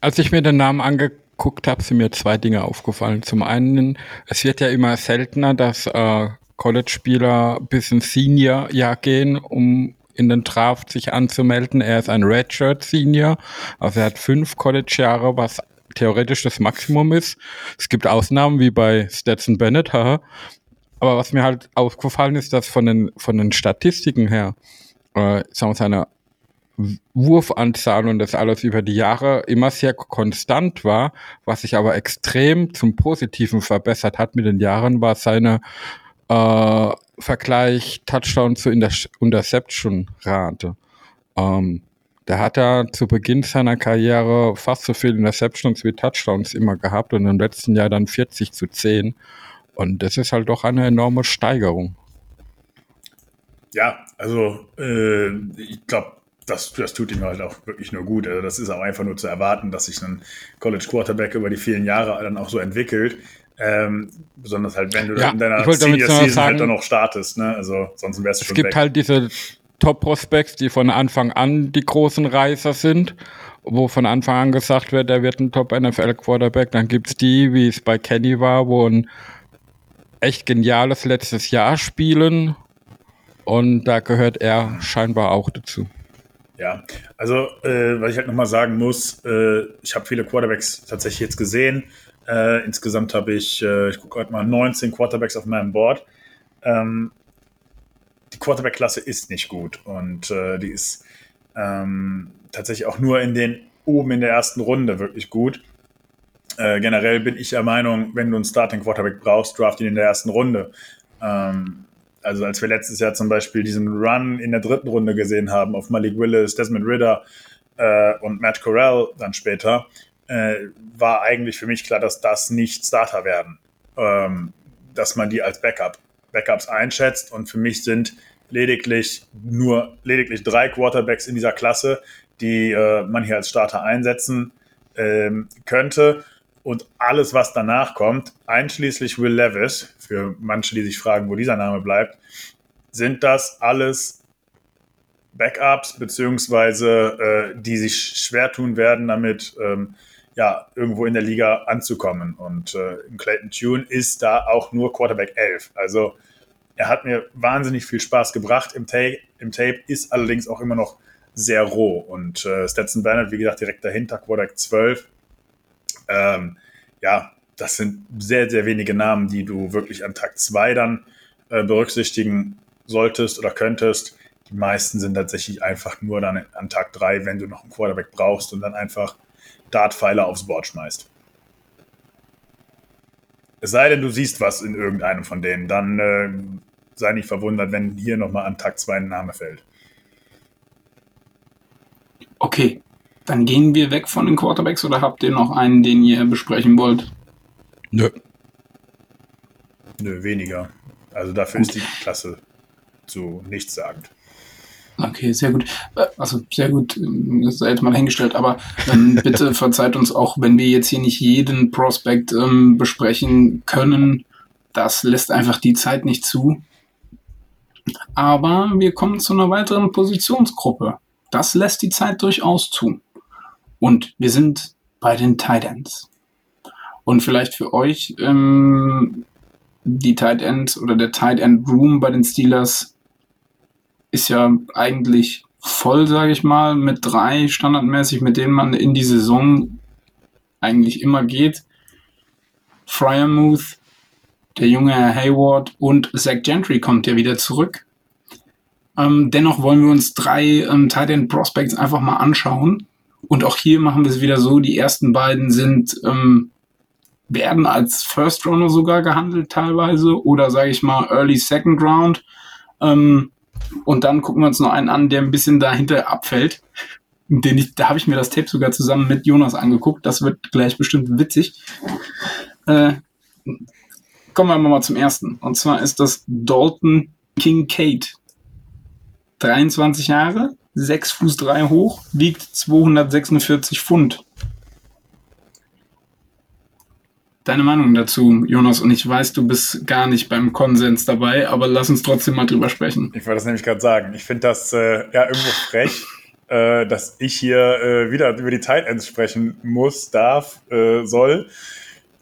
Als ich mir den Namen angeguckt habe, sind mir zwei Dinge aufgefallen. Zum einen, es wird ja immer seltener, dass äh, College-Spieler bis ins Senior-Jahr gehen, um in den Draft sich anzumelden. Er ist ein Redshirt-Senior, also er hat fünf College-Jahre, was theoretisch das Maximum ist. Es gibt Ausnahmen wie bei Stetson Bennett, haha. Aber was mir halt aufgefallen ist, dass von den, von den Statistiken her, äh, sagen wir, seine Wurfanzahl und das alles über die Jahre immer sehr konstant war, was sich aber extrem zum Positiven verbessert hat mit den Jahren, war seine äh, Vergleich Touchdown zu Interception-Rate. Ähm, der hat ja zu Beginn seiner Karriere fast so viel Interceptions wie Touchdowns immer gehabt und im letzten Jahr dann 40 zu 10. Und das ist halt doch eine enorme Steigerung.
Ja, also äh, ich glaube, das, das tut ihm halt auch wirklich nur gut. Also das ist auch einfach nur zu erwarten, dass sich ein College Quarterback über die vielen Jahre dann auch so entwickelt. Ähm, besonders halt, wenn du ja, in deiner Senior Season sagen, halt dann noch startest, ne? Also sonst wärst du
schon Es gibt weg. halt diese Top-Prospects, die von Anfang an die großen Reißer sind, wo von Anfang an gesagt wird, er wird ein Top-NFL-Quarterback. Dann gibt es die, wie es bei Kenny war, wo ein echt geniales letztes Jahr spielen. Und da gehört er scheinbar auch dazu.
Ja, also äh, was ich halt nochmal sagen muss, äh, ich habe viele Quarterbacks tatsächlich jetzt gesehen. Äh, insgesamt habe ich, äh, ich gucke heute mal, 19 Quarterbacks auf meinem Board. Ähm, die Quarterback-Klasse ist nicht gut und äh, die ist ähm, tatsächlich auch nur in den oben in der ersten Runde wirklich gut. Äh, generell bin ich der Meinung, wenn du einen Starting Quarterback brauchst, draft ihn in der ersten Runde. Ähm, also als wir letztes Jahr zum Beispiel diesen Run in der dritten Runde gesehen haben auf Malik Willis, Desmond Ritter äh, und Matt Corral dann später, äh, war eigentlich für mich klar, dass das nicht Starter werden. Ähm, dass man die als Backup, Backups einschätzt. Und für mich sind lediglich nur lediglich drei Quarterbacks in dieser Klasse, die äh, man hier als Starter einsetzen ähm, könnte. Und alles, was danach kommt, einschließlich Will Levis, für manche, die sich fragen, wo dieser Name bleibt, sind das alles Backups, beziehungsweise äh, die sich schwer tun werden, damit ähm, ja, irgendwo in der Liga anzukommen. Und äh, Clayton Tune ist da auch nur Quarterback 11. Also er hat mir wahnsinnig viel Spaß gebracht im, Ta im Tape, ist allerdings auch immer noch sehr roh. Und äh, Stetson Bennett, wie gesagt, direkt dahinter, Quarterback 12. Ähm, ja, das sind sehr, sehr wenige Namen, die du wirklich an Tag 2 dann äh, berücksichtigen solltest oder könntest. Die meisten sind tatsächlich einfach nur dann an Tag 3, wenn du noch einen Quarterback brauchst und dann einfach Dartpfeile aufs Board schmeißt. Es sei denn, du siehst was in irgendeinem von denen, dann äh, sei nicht verwundert, wenn hier nochmal an Tag 2 ein Name fällt.
Okay, dann gehen wir weg von den Quarterbacks oder habt ihr noch einen, den ihr besprechen wollt?
Nö.
Nö, weniger. Also dafür gut. ist die Klasse zu nichtssagend.
Okay, sehr gut. Äh, also sehr gut, das sei jetzt mal hingestellt, aber ähm, <laughs> bitte verzeiht uns auch, wenn wir jetzt hier nicht jeden Prospect ähm, besprechen können. Das lässt einfach die Zeit nicht zu. Aber wir kommen zu einer weiteren Positionsgruppe. Das lässt die Zeit durchaus zu. Und wir sind bei den Tight Ends. Und vielleicht für euch ähm, die Tight Ends oder der Tight End Room bei den Steelers ist ja eigentlich voll, sage ich mal, mit drei standardmäßig, mit denen man in die Saison eigentlich immer geht. Fryermuth, der junge Herr Hayward und Zach Gentry kommt ja wieder zurück. Ähm, dennoch wollen wir uns drei ähm, Tight End Prospects einfach mal anschauen und auch hier machen wir es wieder so, die ersten beiden sind, ähm, werden als First Runner sogar gehandelt teilweise oder sage ich mal Early Second Round. Ähm, und dann gucken wir uns noch einen an, der ein bisschen dahinter abfällt. Den ich, da habe ich mir das Tape sogar zusammen mit Jonas angeguckt. Das wird gleich bestimmt witzig. Äh, kommen wir mal zum ersten. Und zwar ist das Dalton Kincaid. 23 Jahre, 6 Fuß 3 hoch, wiegt 246 Pfund. Deine Meinung dazu, Jonas, und ich weiß, du bist gar nicht beim Konsens dabei, aber lass uns trotzdem mal drüber sprechen.
Ich wollte das nämlich gerade sagen. Ich finde das äh, ja irgendwo frech, äh, dass ich hier äh, wieder über die Tight Ends sprechen muss, darf, äh, soll,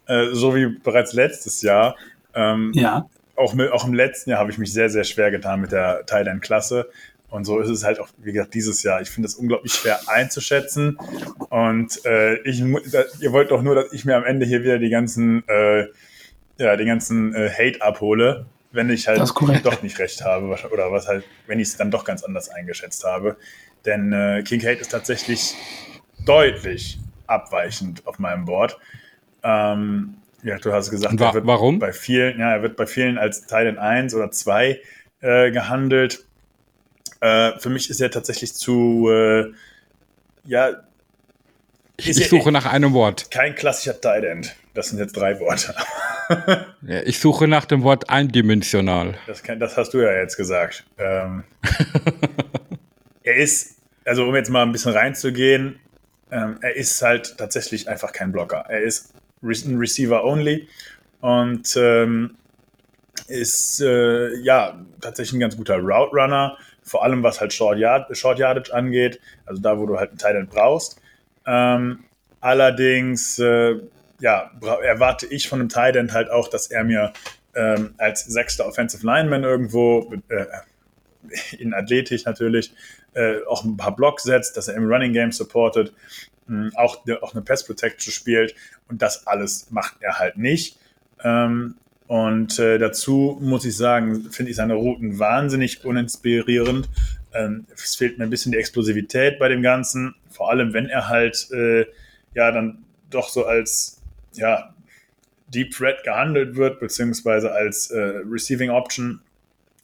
äh, so wie bereits letztes Jahr.
Ähm, ja.
Auch, mit, auch im letzten Jahr habe ich mich sehr, sehr schwer getan mit der Tight End Klasse. Und so ist es halt auch, wie gesagt, dieses Jahr. Ich finde es unglaublich schwer einzuschätzen. Und äh, ich, ihr wollt doch nur, dass ich mir am Ende hier wieder die ganzen, äh, ja, den ganzen äh, Hate abhole, wenn ich halt doch nicht recht habe. Oder was halt, wenn ich es dann doch ganz anders eingeschätzt habe. Denn äh, King Hate ist tatsächlich deutlich abweichend auf meinem Board. Ähm, ja, du hast gesagt,
Wa warum?
Bei vielen, ja, er wird bei vielen als Teil in 1 oder 2 äh, gehandelt. Äh, für mich ist er tatsächlich zu, äh, ja.
Ich, ich suche nach einem Wort.
Kein klassischer Tight End. Das sind jetzt drei Worte. <laughs>
ja, ich suche nach dem Wort eindimensional.
Das, kann, das hast du ja jetzt gesagt. Ähm, <laughs> er ist, also um jetzt mal ein bisschen reinzugehen, ähm, er ist halt tatsächlich einfach kein Blocker. Er ist ein Receiver only und ähm, ist äh, ja tatsächlich ein ganz guter Route Runner, vor allem was halt Short, Yard, Short Yardage angeht, also da, wo du halt einen Tight brauchst. Ähm, allerdings, äh, ja, erwarte ich von einem Tight halt auch, dass er mir ähm, als sechster Offensive Lineman irgendwo äh, in Athletik natürlich äh, auch ein paar Blocks setzt, dass er im Running Game supportet, mh, auch, auch eine Pass Protection spielt und das alles macht er halt nicht. Ähm, und äh, dazu muss ich sagen, finde ich seine Routen wahnsinnig uninspirierend. Ähm, es fehlt mir ein bisschen die Explosivität bei dem Ganzen, vor allem wenn er halt äh, ja dann doch so als ja, Deep Threat gehandelt wird, beziehungsweise als äh, Receiving Option,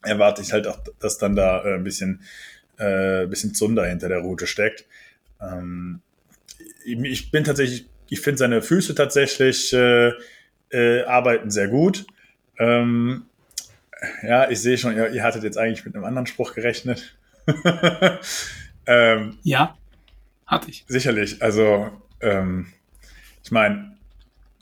erwarte ich halt auch, dass dann da äh, ein bisschen, äh, bisschen Zunder hinter der Route steckt. Ähm, ich bin tatsächlich, ich finde seine Füße tatsächlich äh, äh, arbeiten sehr gut. Ähm, ja, ich sehe schon, ihr, ihr, hattet jetzt eigentlich mit einem anderen Spruch gerechnet. <laughs>
ähm, ja, hatte ich.
Sicherlich. Also, ähm, ich meine,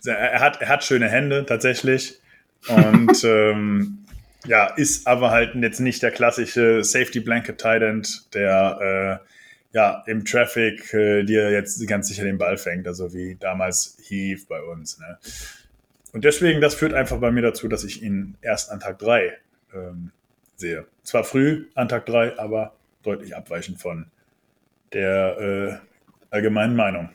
er hat, er hat schöne Hände tatsächlich. Und <laughs> ähm, ja, ist aber halt jetzt nicht der klassische Safety Blanket Tight End, der äh, ja im Traffic äh, dir jetzt ganz sicher den Ball fängt, also wie damals Heave bei uns. Ne? Und deswegen, das führt einfach bei mir dazu, dass ich ihn erst an Tag 3 ähm, sehe. Zwar früh an Tag 3, aber deutlich abweichend von der äh, allgemeinen Meinung.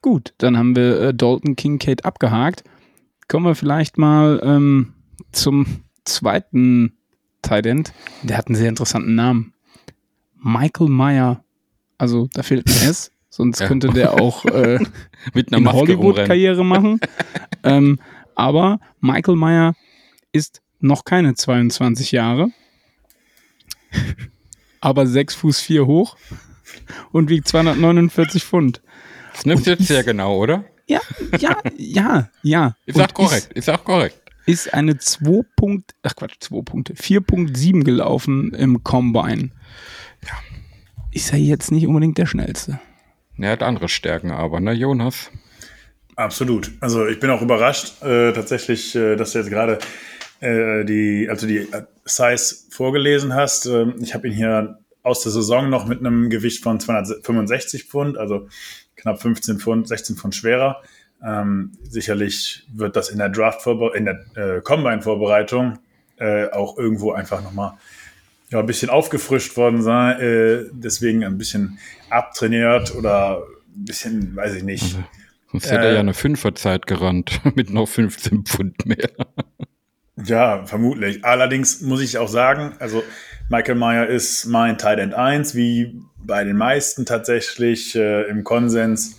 Gut, dann haben wir äh, Dalton Kincaid abgehakt. Kommen wir vielleicht mal ähm, zum zweiten Tight. Der hat einen sehr interessanten Namen. Michael Meyer. Also da fehlt ein S, sonst ja. könnte der auch <laughs> äh, mit einer Hollywood-Karriere machen. <laughs> ähm, aber Michael Meyer ist noch keine 22 Jahre, aber 6 Fuß 4 hoch und wiegt 249 Pfund.
Das nimmt jetzt sehr genau, oder?
Ja, ja, <laughs> ja, ja.
Ist auch korrekt, ist, ist auch korrekt.
Ist eine 2 Punkt, ach Quatsch, 2 Punkte, 4.7 gelaufen im Combine. Ja. Ist er jetzt nicht unbedingt der schnellste.
Er hat andere Stärken, aber, ne, Jonas?
Absolut. Also ich bin auch überrascht, äh, tatsächlich, äh, dass du jetzt gerade äh, die, also die Size vorgelesen hast. Ähm, ich habe ihn hier aus der Saison noch mit einem Gewicht von 265 Pfund, also knapp 15 Pfund, 16 Pfund schwerer. Ähm, sicherlich wird das in der Draft, in der äh, Combine-Vorbereitung äh, auch irgendwo einfach nochmal ja, ein bisschen aufgefrischt worden sein, äh, deswegen ein bisschen abtrainiert oder ein bisschen, weiß ich nicht. Also,
sonst hätte er ja äh, eine Fünferzeit gerannt <laughs> mit noch 15 Pfund mehr.
Ja, vermutlich. Allerdings muss ich auch sagen, also Michael Meyer ist mein Tight End 1, wie bei den meisten tatsächlich äh, im Konsens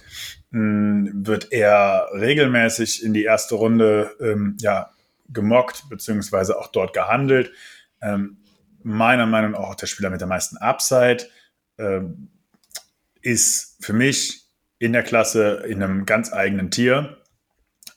mh, hm, wird er regelmäßig in die erste Runde ähm, ja, gemockt, beziehungsweise auch dort gehandelt. Ähm, meiner Meinung nach auch der Spieler mit der meisten Upside ähm, ist für mich in der Klasse in einem ganz eigenen Tier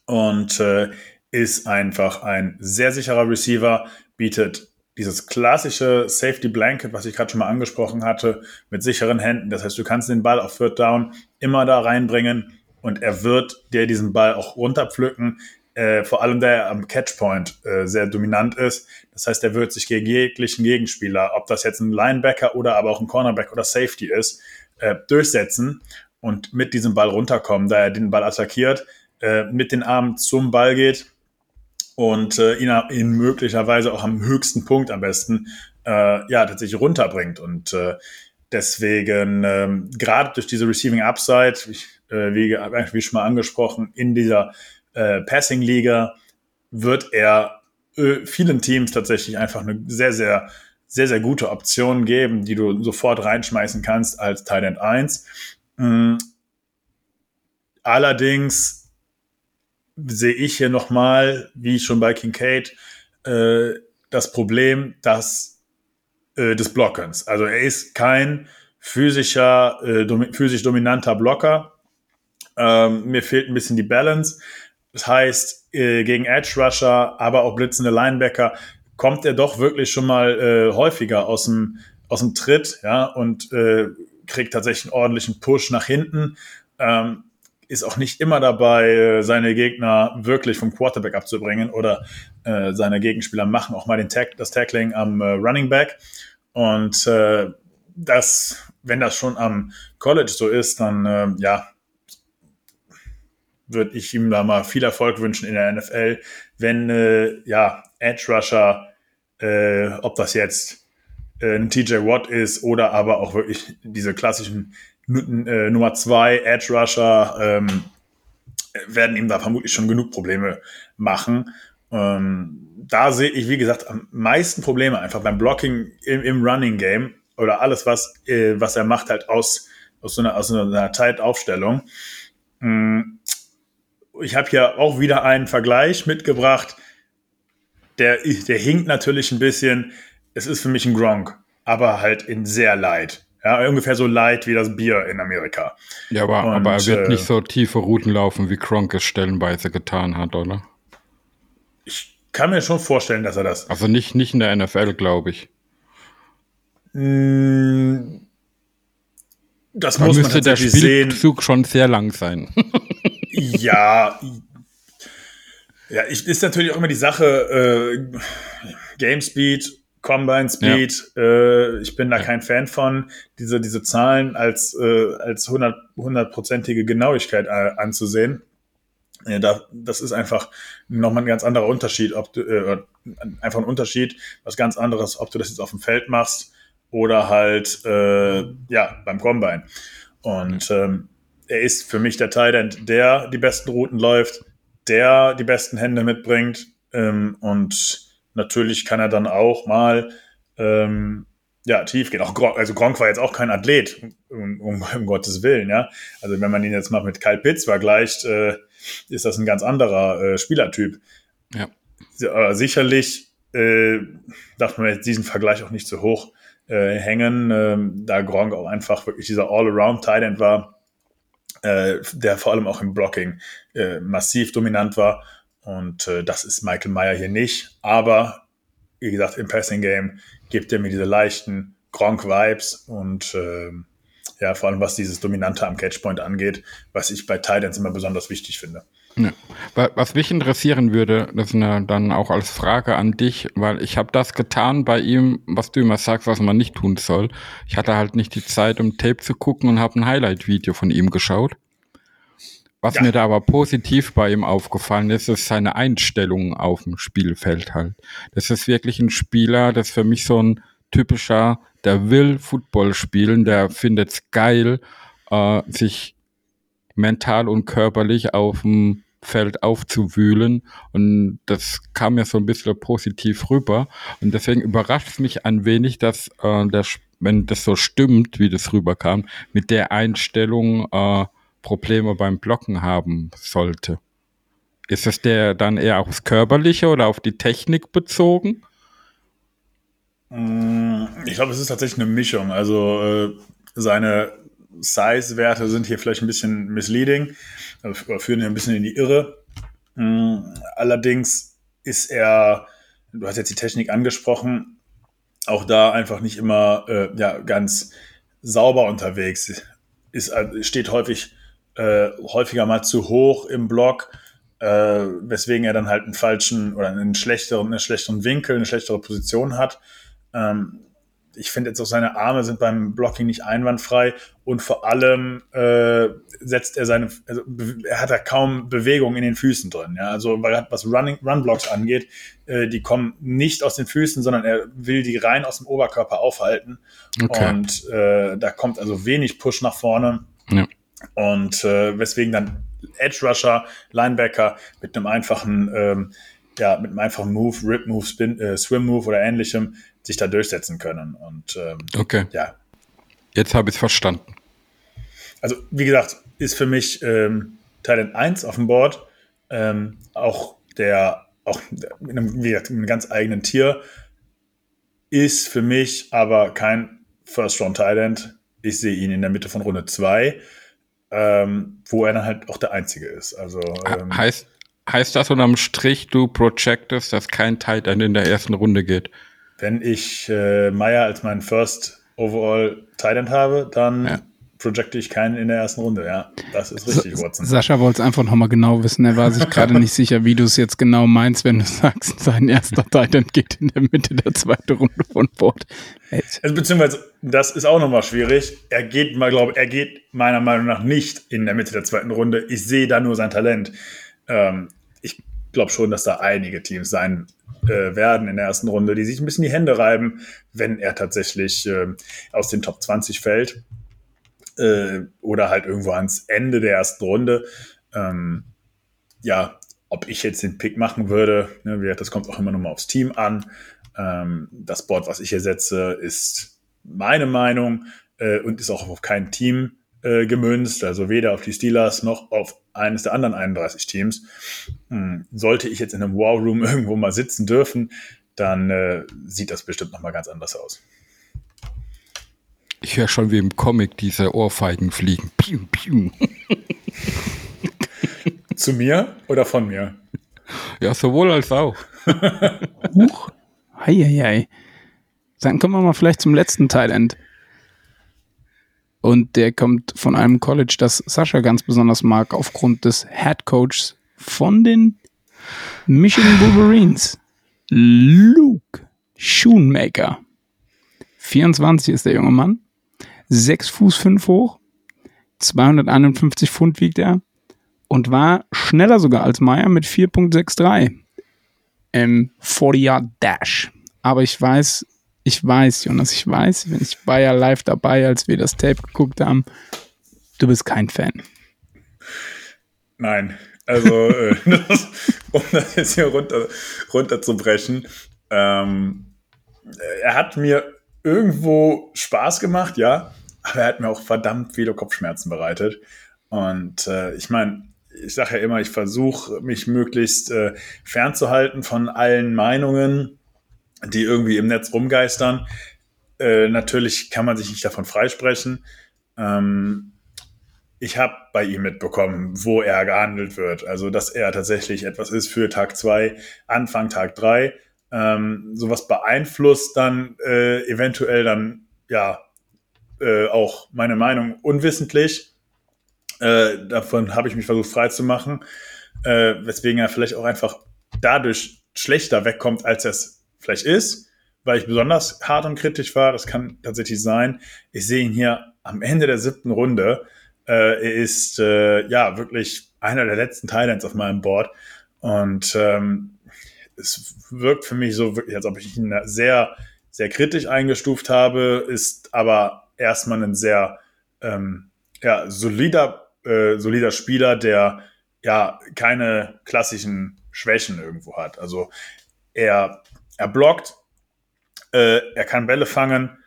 und äh, ist einfach ein sehr sicherer Receiver, bietet dieses klassische Safety Blanket, was ich gerade schon mal angesprochen hatte, mit sicheren Händen. Das heißt, du kannst den Ball auf Third Down immer da reinbringen und er wird dir diesen Ball auch runterpflücken. Äh, vor allem da er am Catchpoint äh, sehr dominant ist. Das heißt, er wird sich gegen jeglichen Gegenspieler, ob das jetzt ein Linebacker oder aber auch ein Cornerback oder Safety ist, äh, durchsetzen und mit diesem Ball runterkommen, da er den Ball attackiert, äh, mit den Armen zum Ball geht und äh, ihn, ihn möglicherweise auch am höchsten Punkt am besten äh, ja tatsächlich runterbringt. Und äh, deswegen, ähm, gerade durch diese Receiving Upside, ich, äh, wie, wie schon mal angesprochen, in dieser äh, Passing-Liga wird er äh, vielen Teams tatsächlich einfach eine sehr, sehr, sehr, sehr gute Option geben, die du sofort reinschmeißen kannst als Tight End 1. Mhm. Allerdings sehe ich hier nochmal, wie schon bei Kincaid, äh, das Problem, dass äh, des Blockens. Also er ist kein physischer, physisch dominanter Blocker. Ähm, mir fehlt ein bisschen die Balance. Das heißt, äh, gegen Edge Rusher, aber auch blitzende Linebacker kommt er doch wirklich schon mal äh, häufiger aus dem, aus dem Tritt, ja, und äh, kriegt tatsächlich einen ordentlichen Push nach hinten. Ähm, ist auch nicht immer dabei, äh, seine Gegner wirklich vom Quarterback abzubringen oder äh, seine Gegenspieler machen auch mal den Tag, das Tackling am äh, Running Back. Und äh, das, wenn das schon am College so ist, dann äh, ja, würde ich ihm da mal viel Erfolg wünschen in der NFL, wenn äh, ja Edge Rusher, äh, ob das jetzt äh, ein TJ Watt ist oder aber auch wirklich diese klassischen äh, Nummer zwei Edge Rusher ähm, werden ihm da vermutlich schon genug Probleme machen. Ähm, da sehe ich, wie gesagt, am meisten Probleme einfach beim Blocking im, im Running Game oder alles, was, äh, was er macht, halt aus, aus so einer, aus so einer Tight-Aufstellung. Ähm, ich habe hier auch wieder einen Vergleich mitgebracht. Der, der hinkt natürlich ein bisschen. Es ist für mich ein Gronk, aber halt in sehr light. Ja, ungefähr so light wie das Bier in Amerika.
Ja, aber, Und, aber er wird äh, nicht so tiefe Routen laufen, wie Gronk es stellenweise getan hat, oder?
Ich kann mir schon vorstellen, dass er das.
Also nicht, nicht in der NFL, glaube ich.
Mm, das
Man muss man der Spielzug sehen. schon sehr lang sein. <laughs>
ja, ja, ich, ist natürlich auch immer die Sache, äh, Game Speed Combine Speed, ja. äh, ich bin da kein Fan von, diese, diese Zahlen als, äh, als hundertprozentige Genauigkeit äh, anzusehen. Ja, da, das ist einfach nochmal ein ganz anderer Unterschied, ob du, äh, einfach ein Unterschied, was ganz anderes, ob du das jetzt auf dem Feld machst oder halt äh, ja beim Combine. Und ähm, er ist für mich der Teil, der die besten Routen läuft, der die besten Hände mitbringt ähm, und natürlich kann er dann auch mal ähm, ja, tief gehen. Auch Gronk, also Gronk war jetzt auch kein Athlet, um, um, um, Gottes Willen, ja. Also wenn man ihn jetzt mal mit Kyle Pitts vergleicht, äh, ist das ein ganz anderer äh, Spielertyp.
Ja.
Aber sicherlich äh, darf man jetzt diesen Vergleich auch nicht zu hoch äh, hängen, äh, da Gronk auch einfach wirklich dieser All-Around-Tight war, äh, der vor allem auch im Blocking äh, massiv dominant war und äh, das ist Michael Meyer hier nicht. Aber wie gesagt, im Passing Game gibt er mir diese leichten Gronk-Vibes und äh, ja, vor allem was dieses Dominante am Catchpoint angeht, was ich bei Titans immer besonders wichtig finde.
Ja. Was mich interessieren würde, das ist eine, dann auch als Frage an dich, weil ich habe das getan bei ihm, was du immer sagst, was man nicht tun soll. Ich hatte halt nicht die Zeit, um Tape zu gucken und habe ein Highlight-Video von ihm geschaut. Was ja. mir da aber positiv bei ihm aufgefallen ist, ist seine Einstellung auf dem Spielfeld halt. Das ist wirklich ein Spieler, das ist für mich so ein typischer, der will Football spielen, der findet es geil, äh, sich mental und körperlich auf dem Feld aufzuwühlen. Und das kam mir so ein bisschen positiv rüber. Und deswegen überrascht es mich ein wenig, dass äh, der, wenn das so stimmt, wie das rüberkam, mit der Einstellung äh, Probleme beim Blocken haben sollte. Ist es der dann eher aufs Körperliche oder auf die Technik bezogen?
Mm, ich glaube, es ist tatsächlich eine Mischung. Also äh, seine Size-Werte sind hier vielleicht ein bisschen misleading, führen ihn ein bisschen in die Irre. Mm, allerdings ist er, du hast jetzt die Technik angesprochen, auch da einfach nicht immer äh, ja, ganz sauber unterwegs. Ist, äh, steht häufig äh, häufiger mal zu hoch im Block, äh, weswegen er dann halt einen falschen oder einen schlechteren, einen schlechteren Winkel, eine schlechtere Position hat. Ähm, ich finde jetzt auch seine Arme sind beim Blocking nicht einwandfrei und vor allem äh, setzt er seine, also er hat da kaum Bewegung in den Füßen drin. Ja? Also was Running, Run-Blocks angeht, äh, die kommen nicht aus den Füßen, sondern er will die rein aus dem Oberkörper aufhalten. Okay. Und äh, da kommt also wenig Push nach vorne. Ja. Und äh, weswegen dann Edge Rusher, Linebacker mit einem einfachen, ähm, ja, mit einem einfachen Move, Rip Move, Spin, äh, Swim Move oder ähnlichem sich da durchsetzen können. Und ähm,
okay.
ja.
Jetzt habe ich es verstanden.
Also, wie gesagt, ist für mich ähm, Talent 1 auf dem Board. Ähm, auch der, auch mit einem, wie gesagt, einem ganz eigenen Tier ist für mich aber kein First Round Talent. Ich sehe ihn in der Mitte von Runde 2 ähm, wo er dann halt auch der Einzige ist. Also ähm,
heißt, heißt das unterm Strich, du projectest, dass kein Tight End in der ersten Runde geht?
Wenn ich äh, Meyer als meinen First Overall Tight End habe, dann ja projecte ich keinen in der ersten Runde, ja. Das ist richtig,
Watson. Sascha wollte es einfach nochmal genau wissen. Er war sich gerade nicht sicher, wie du es jetzt genau meinst, wenn du sagst, <laughs> sein erster Titan geht in der Mitte der zweiten Runde von Bord.
Also, beziehungsweise, das ist auch nochmal schwierig. Er geht mal, glaube er geht meiner Meinung nach nicht in der Mitte der zweiten Runde. Ich sehe da nur sein Talent. Ähm, ich glaube schon, dass da einige Teams sein äh, werden in der ersten Runde, die sich ein bisschen die Hände reiben, wenn er tatsächlich äh, aus den Top 20 fällt äh, oder halt irgendwo ans Ende der ersten Runde. Ähm, ja, ob ich jetzt den Pick machen würde, ne, das kommt auch immer nochmal aufs Team an. Ähm, das Board, was ich hier setze, ist meine Meinung äh, und ist auch auf kein Team äh, gemünzt, also weder auf die Steelers noch auf eines der anderen 31 Teams. Hm, sollte ich jetzt in einem War Room <laughs> irgendwo mal sitzen dürfen, dann äh, sieht das bestimmt nochmal ganz anders aus.
Ich höre schon wie im Comic diese Ohrfeigen fliegen. Piu, piu. <laughs>
Zu mir oder von mir?
Ja, sowohl als auch. <laughs>
Huch. Heieiei. Dann kommen wir mal vielleicht zum letzten Thailand. Und der kommt von einem College, das Sascha ganz besonders mag, aufgrund des Head Coaches von den Michigan Wolverines. Luke Schoonmaker. 24 ist der junge Mann. 6 Fuß 5 hoch, 251 Pfund wiegt er und war schneller sogar als Meyer mit 4.63 im 40-Yard-Dash. Aber ich weiß, ich weiß, Jonas, ich weiß, ich war ja live dabei, als wir das Tape geguckt haben, du bist kein Fan.
Nein, also äh, <laughs> das, um das jetzt hier runter, runterzubrechen, ähm, er hat mir irgendwo Spaß gemacht, ja, aber er hat mir auch verdammt viele Kopfschmerzen bereitet. Und äh, ich meine, ich sage ja immer, ich versuche mich möglichst äh, fernzuhalten von allen Meinungen, die irgendwie im Netz rumgeistern. Äh, natürlich kann man sich nicht davon freisprechen. Ähm, ich habe bei ihm mitbekommen, wo er gehandelt wird. Also, dass er tatsächlich etwas ist für Tag 2, Anfang Tag 3 ähm, sowas beeinflusst dann äh, eventuell dann ja äh, auch meine Meinung unwissentlich. Äh, davon habe ich mich versucht frei zu machen, äh, weswegen er vielleicht auch einfach dadurch schlechter wegkommt, als er es vielleicht ist, weil ich besonders hart und kritisch war. Das kann tatsächlich sein. Ich sehe ihn hier am Ende der siebten Runde. Äh, er ist äh, ja wirklich einer der letzten Thailands auf meinem Board. Und ähm, es wirkt für mich so wirklich, als ob ich ihn sehr, sehr kritisch eingestuft habe, ist aber erstmal ein sehr ähm, ja, solider, äh, solider Spieler, der ja keine klassischen Schwächen irgendwo hat. Also er, er blockt, äh, er kann Bälle fangen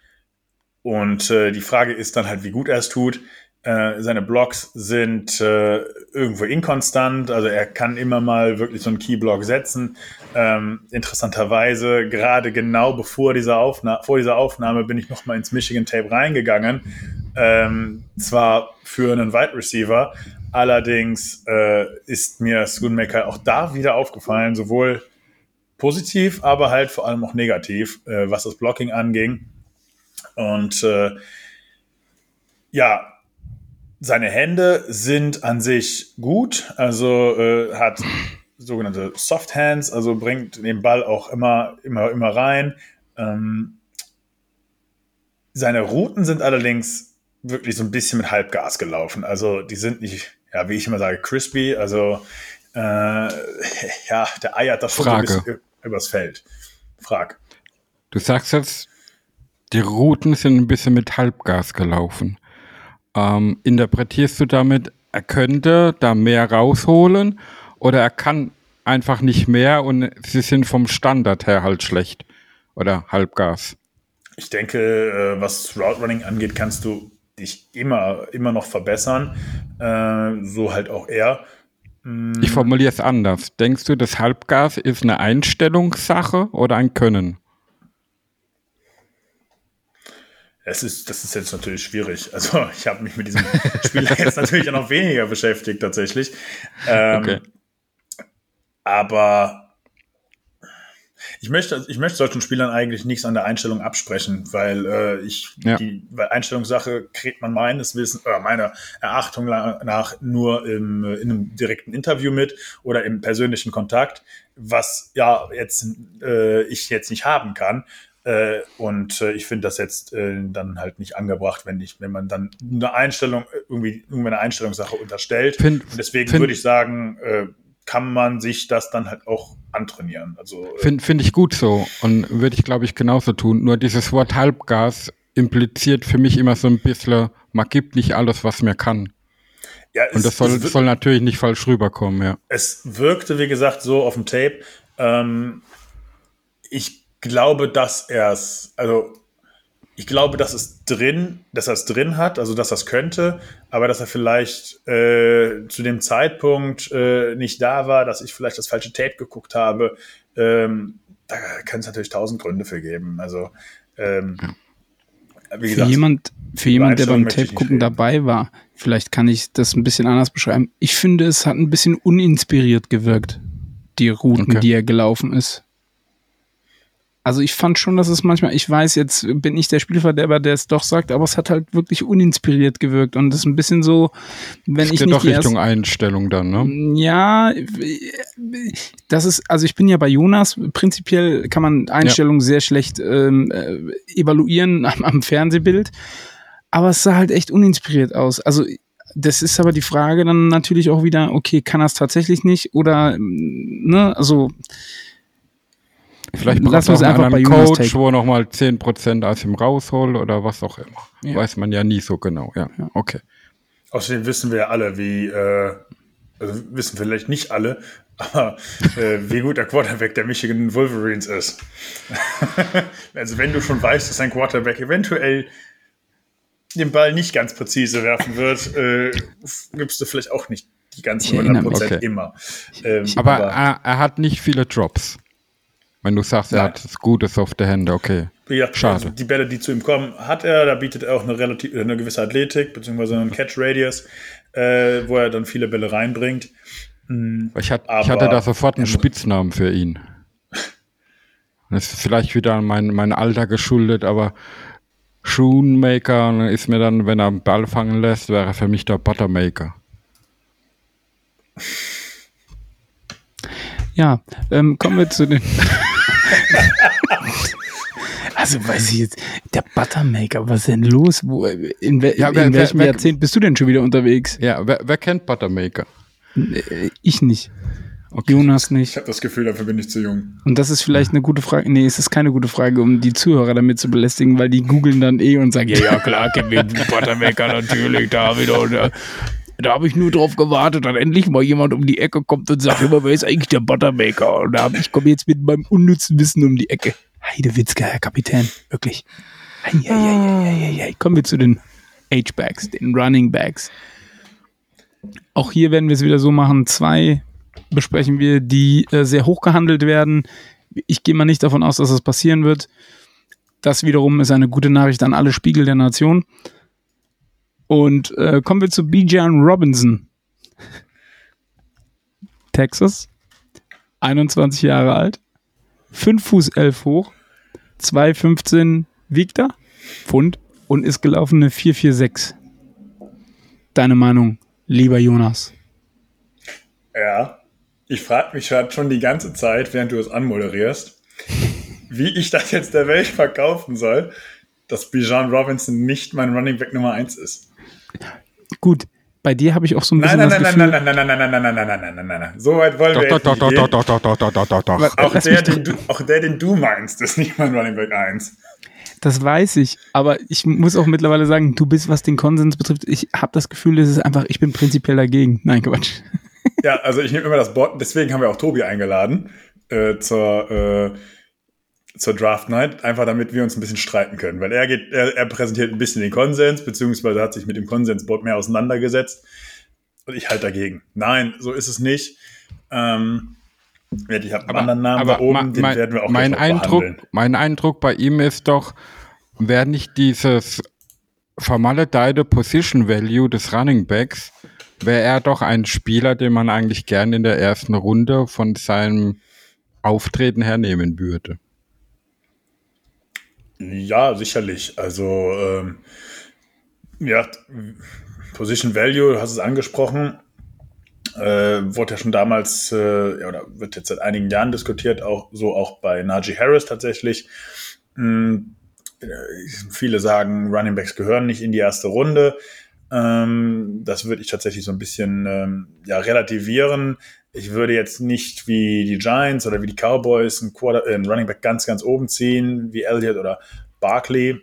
und äh, die Frage ist dann halt, wie gut er es tut. Äh, seine Blocks sind äh, irgendwo inkonstant, also er kann immer mal wirklich so einen Keyblock setzen. Ähm, interessanterweise, gerade genau bevor dieser Aufna vor dieser Aufnahme bin ich nochmal ins Michigan Tape reingegangen. Ähm, zwar für einen Wide Receiver, allerdings äh, ist mir Schoonmaker auch da wieder aufgefallen, sowohl positiv, aber halt vor allem auch negativ, äh, was das Blocking anging. Und äh, ja, seine Hände sind an sich gut, also äh, hat sogenannte Soft Hands, also bringt den Ball auch immer, immer, immer rein. Ähm, seine Routen sind allerdings wirklich so ein bisschen mit Halbgas gelaufen. Also die sind nicht, ja, wie ich immer sage, crispy. Also äh, <laughs> ja, der eiert da schon so ein
Frage.
bisschen übers Feld. Frag.
Du sagst jetzt, die Routen sind ein bisschen mit Halbgas gelaufen. Ähm, interpretierst du damit, er könnte da mehr rausholen oder er kann einfach nicht mehr und sie sind vom Standard her halt schlecht oder Halbgas?
Ich denke, äh, was Route Running angeht, kannst du dich immer, immer noch verbessern. Äh, so halt auch er.
Ich formuliere es anders. Denkst du, das Halbgas ist eine Einstellungssache oder ein Können?
Es ist, das ist jetzt natürlich schwierig. Also <laughs> ich habe mich mit diesem Spiel <laughs> jetzt natürlich auch noch weniger beschäftigt tatsächlich. Ähm,
Okay.
Aber ich möchte, ich möchte solchen Spielern eigentlich nichts an der Einstellung absprechen, weil äh, ich
Ja.
die weil Einstellungssache kriegt man meines Wissens, oder meiner Erachtung nach nur im, äh, in einem direkten Interview mit oder im persönlichen Kontakt, was ja jetzt äh, ich jetzt nicht haben kann. Äh, und äh, ich finde das jetzt äh, dann halt nicht angebracht, wenn ich, wenn man dann eine Einstellung, äh, irgendwie, irgendwie eine Einstellungssache unterstellt.
Find-
deswegen würde ich sagen, äh, kann man sich das dann halt auch antrainieren. Also äh,
Finde find ich gut so und würde ich, glaube ich, genauso tun. Nur dieses Wort Halbgas impliziert für mich immer so ein bisschen, man gibt nicht alles, was man kann.
ja,
Und das soll,
es,
soll natürlich nicht falsch rüberkommen, ja.
es wirkte, wie gesagt, so auf dem Tape. Ähm, ich glaube, dass er es, also ich glaube, dass es drin, dass er es drin hat, also dass er es könnte, aber dass er vielleicht äh, zu dem Zeitpunkt äh, nicht da war, dass ich vielleicht das falsche Tape geguckt habe. Ähm, da kann es natürlich tausend Gründe für geben. Also ähm, wie
Für
gesagt,
jemand, für jemand, der beim Tape gucken
reden.
dabei war, vielleicht kann ich das ein bisschen anders beschreiben. Ich finde, es hat ein bisschen uninspiriert gewirkt, die Routen,
Okay.
die er gelaufen ist. Also ich fand schon, dass es manchmal, ich weiß, jetzt bin ich der Spielverderber, der es doch sagt, aber es hat halt wirklich uninspiriert gewirkt. Und das ist ein bisschen so, wenn
Es
ich nicht
doch Richtung Einstellung dann, ne?
ja, das ist, also ich bin ja bei Jonas, prinzipiell kann man Einstellungen sehr schlecht ähm, äh, evaluieren <laughs> am, am Fernsehbild, aber es sah halt echt uninspiriert aus. Also das ist aber die Frage dann natürlich auch wieder, okay, kann er es tatsächlich nicht? Oder, ähm, ne, also
Vielleicht braucht auch
einfach
einen
bei Jonas
Coach,
Take.
wo nochmal 10% aus ihm rausholt oder was auch immer.
Ja.
Weiß man ja nie so genau, ja. Okay.
Außerdem wissen wir ja alle, wie, äh, also wissen vielleicht nicht alle, <laughs> aber äh, wie gut der Quarterback der Michigan Wolverines ist. <laughs> also wenn du schon weißt, dass ein Quarterback eventuell den Ball nicht ganz präzise werfen wird, äh, gibst du vielleicht auch nicht die ganzen
Ich erinnere
100
mich. Okay.
immer. Ähm,
Aber er, er hat nicht viele Drops. Wenn du sagst, er
Nein.
hat gute softe Hände, okay.
Wie gesagt,
Schade.
Also die Bälle, die zu ihm kommen, hat er. Da bietet er auch eine relativ eine gewisse Athletik beziehungsweise einen Catch Radius, äh, wo er dann viele Bälle reinbringt.
Ich, hat, ich hatte da sofort einen Spitznamen für ihn. Das ist vielleicht wieder mein, mein Alter geschuldet, aber Shoemaker ist mir dann, wenn er einen Ball fangen lässt, wäre er für mich der Buttermaker.
ja, ähm, kommen wir zu den. <laughs> Also weiß ich jetzt, der Buttermaker, was ist denn los? Wo, in, wel,
Ja,
in
wer-
welchem
wer-
Jahrzehnt bist du denn schon wieder unterwegs?
Ja, wer, wer kennt Buttermaker?
Äh, Ich nicht.
Okay.
Jonas
Ich
nicht.
habe das Gefühl, dafür bin ich zu jung.
Und das ist vielleicht eine gute Frage. Nee, es ist keine gute Frage, um die Zuhörer damit zu belästigen, weil die googeln dann eh und sagen, ja, ja, klar, Kevin Buttermaker natürlich, da wieder. Da, habe ich nur drauf gewartet, dass endlich mal jemand um die Ecke kommt und sagt, immer, wer ist eigentlich der Buttermaker? Und da hab ich komme jetzt mit meinem unnützen Wissen um die Ecke. Heidewitzka, Herr Kapitän, wirklich. Kommen wir zu den H-Backs, den Running Backs. Auch hier werden wir es wieder so machen. Zwei besprechen wir, die äh, sehr hoch gehandelt werden. Ich gehe mal nicht davon aus, dass das passieren wird. Das wiederum ist eine gute Nachricht an alle Spiegel der Nation. Und äh, kommen wir zu Bijan Robinson. Texas, 21 Jahre alt, 5 Fuß 11 hoch, 2,15 wiegt er, Pfund und ist gelaufen eine 4,46. Deine Meinung, lieber Jonas?
Ja, ich frage mich schon die ganze Zeit, während du es anmoderierst, wie ich das jetzt der Welt verkaufen soll. dass Bijan Robinson nicht mein Running Back Nummer 1 ist.
Gut, bei dir habe ich auch so ein bisschen
nein,
das
nein,
Gefühl...
Nein, nein, nein, nein, nein, nein, nein, nein, nein, nein, nein, nein, nein. So weit wollen
doch,
wir
doch, doch, doch, doch, doch, doch, doch, doch, doch, doch, doch.
Auch der, den du, auch der, den du meinst, ist nicht mein Running Back 1.
Das weiß ich, aber ich muss auch mittlerweile sagen, du bist, was den Konsens betrifft, ich habe das Gefühl, es ist einfach, ich bin prinzipiell dagegen. Nein, Quatsch.
Ja, also ich nehme immer das Board, deswegen haben wir auch Tobi eingeladen äh, zur, äh, zur Draft Night, einfach damit wir uns ein bisschen streiten können, weil er geht, er, er präsentiert ein bisschen den Konsens, beziehungsweise hat sich mit dem Konsensboard mehr auseinandergesetzt und ich halt dagegen. Nein, so ist es nicht. Ähm, ich habe einen anderen Namen da oben, den
mein,
werden wir auch
mein Eindruck,
behandeln.
mein Eindruck bei ihm ist doch, wäre nicht dieses vermaledeite Position Value des Running Backs, wäre er doch ein Spieler, den man eigentlich gern in der ersten Runde von seinem Auftreten hernehmen würde.
Ja, sicherlich. Also, ähm, ja, Position Value, du hast es angesprochen, äh, wurde ja schon damals, äh, oder wird jetzt seit einigen Jahren diskutiert, auch so auch bei Najee Harris tatsächlich. Hm, viele sagen, Running Backs gehören nicht in die erste Runde. Ähm, das würde ich tatsächlich so ein bisschen ähm, ja, relativieren. Ich würde jetzt nicht wie die Giants oder wie die Cowboys einen, Quarter, äh, einen Running Back ganz, ganz oben ziehen, wie Elliott oder Barkley.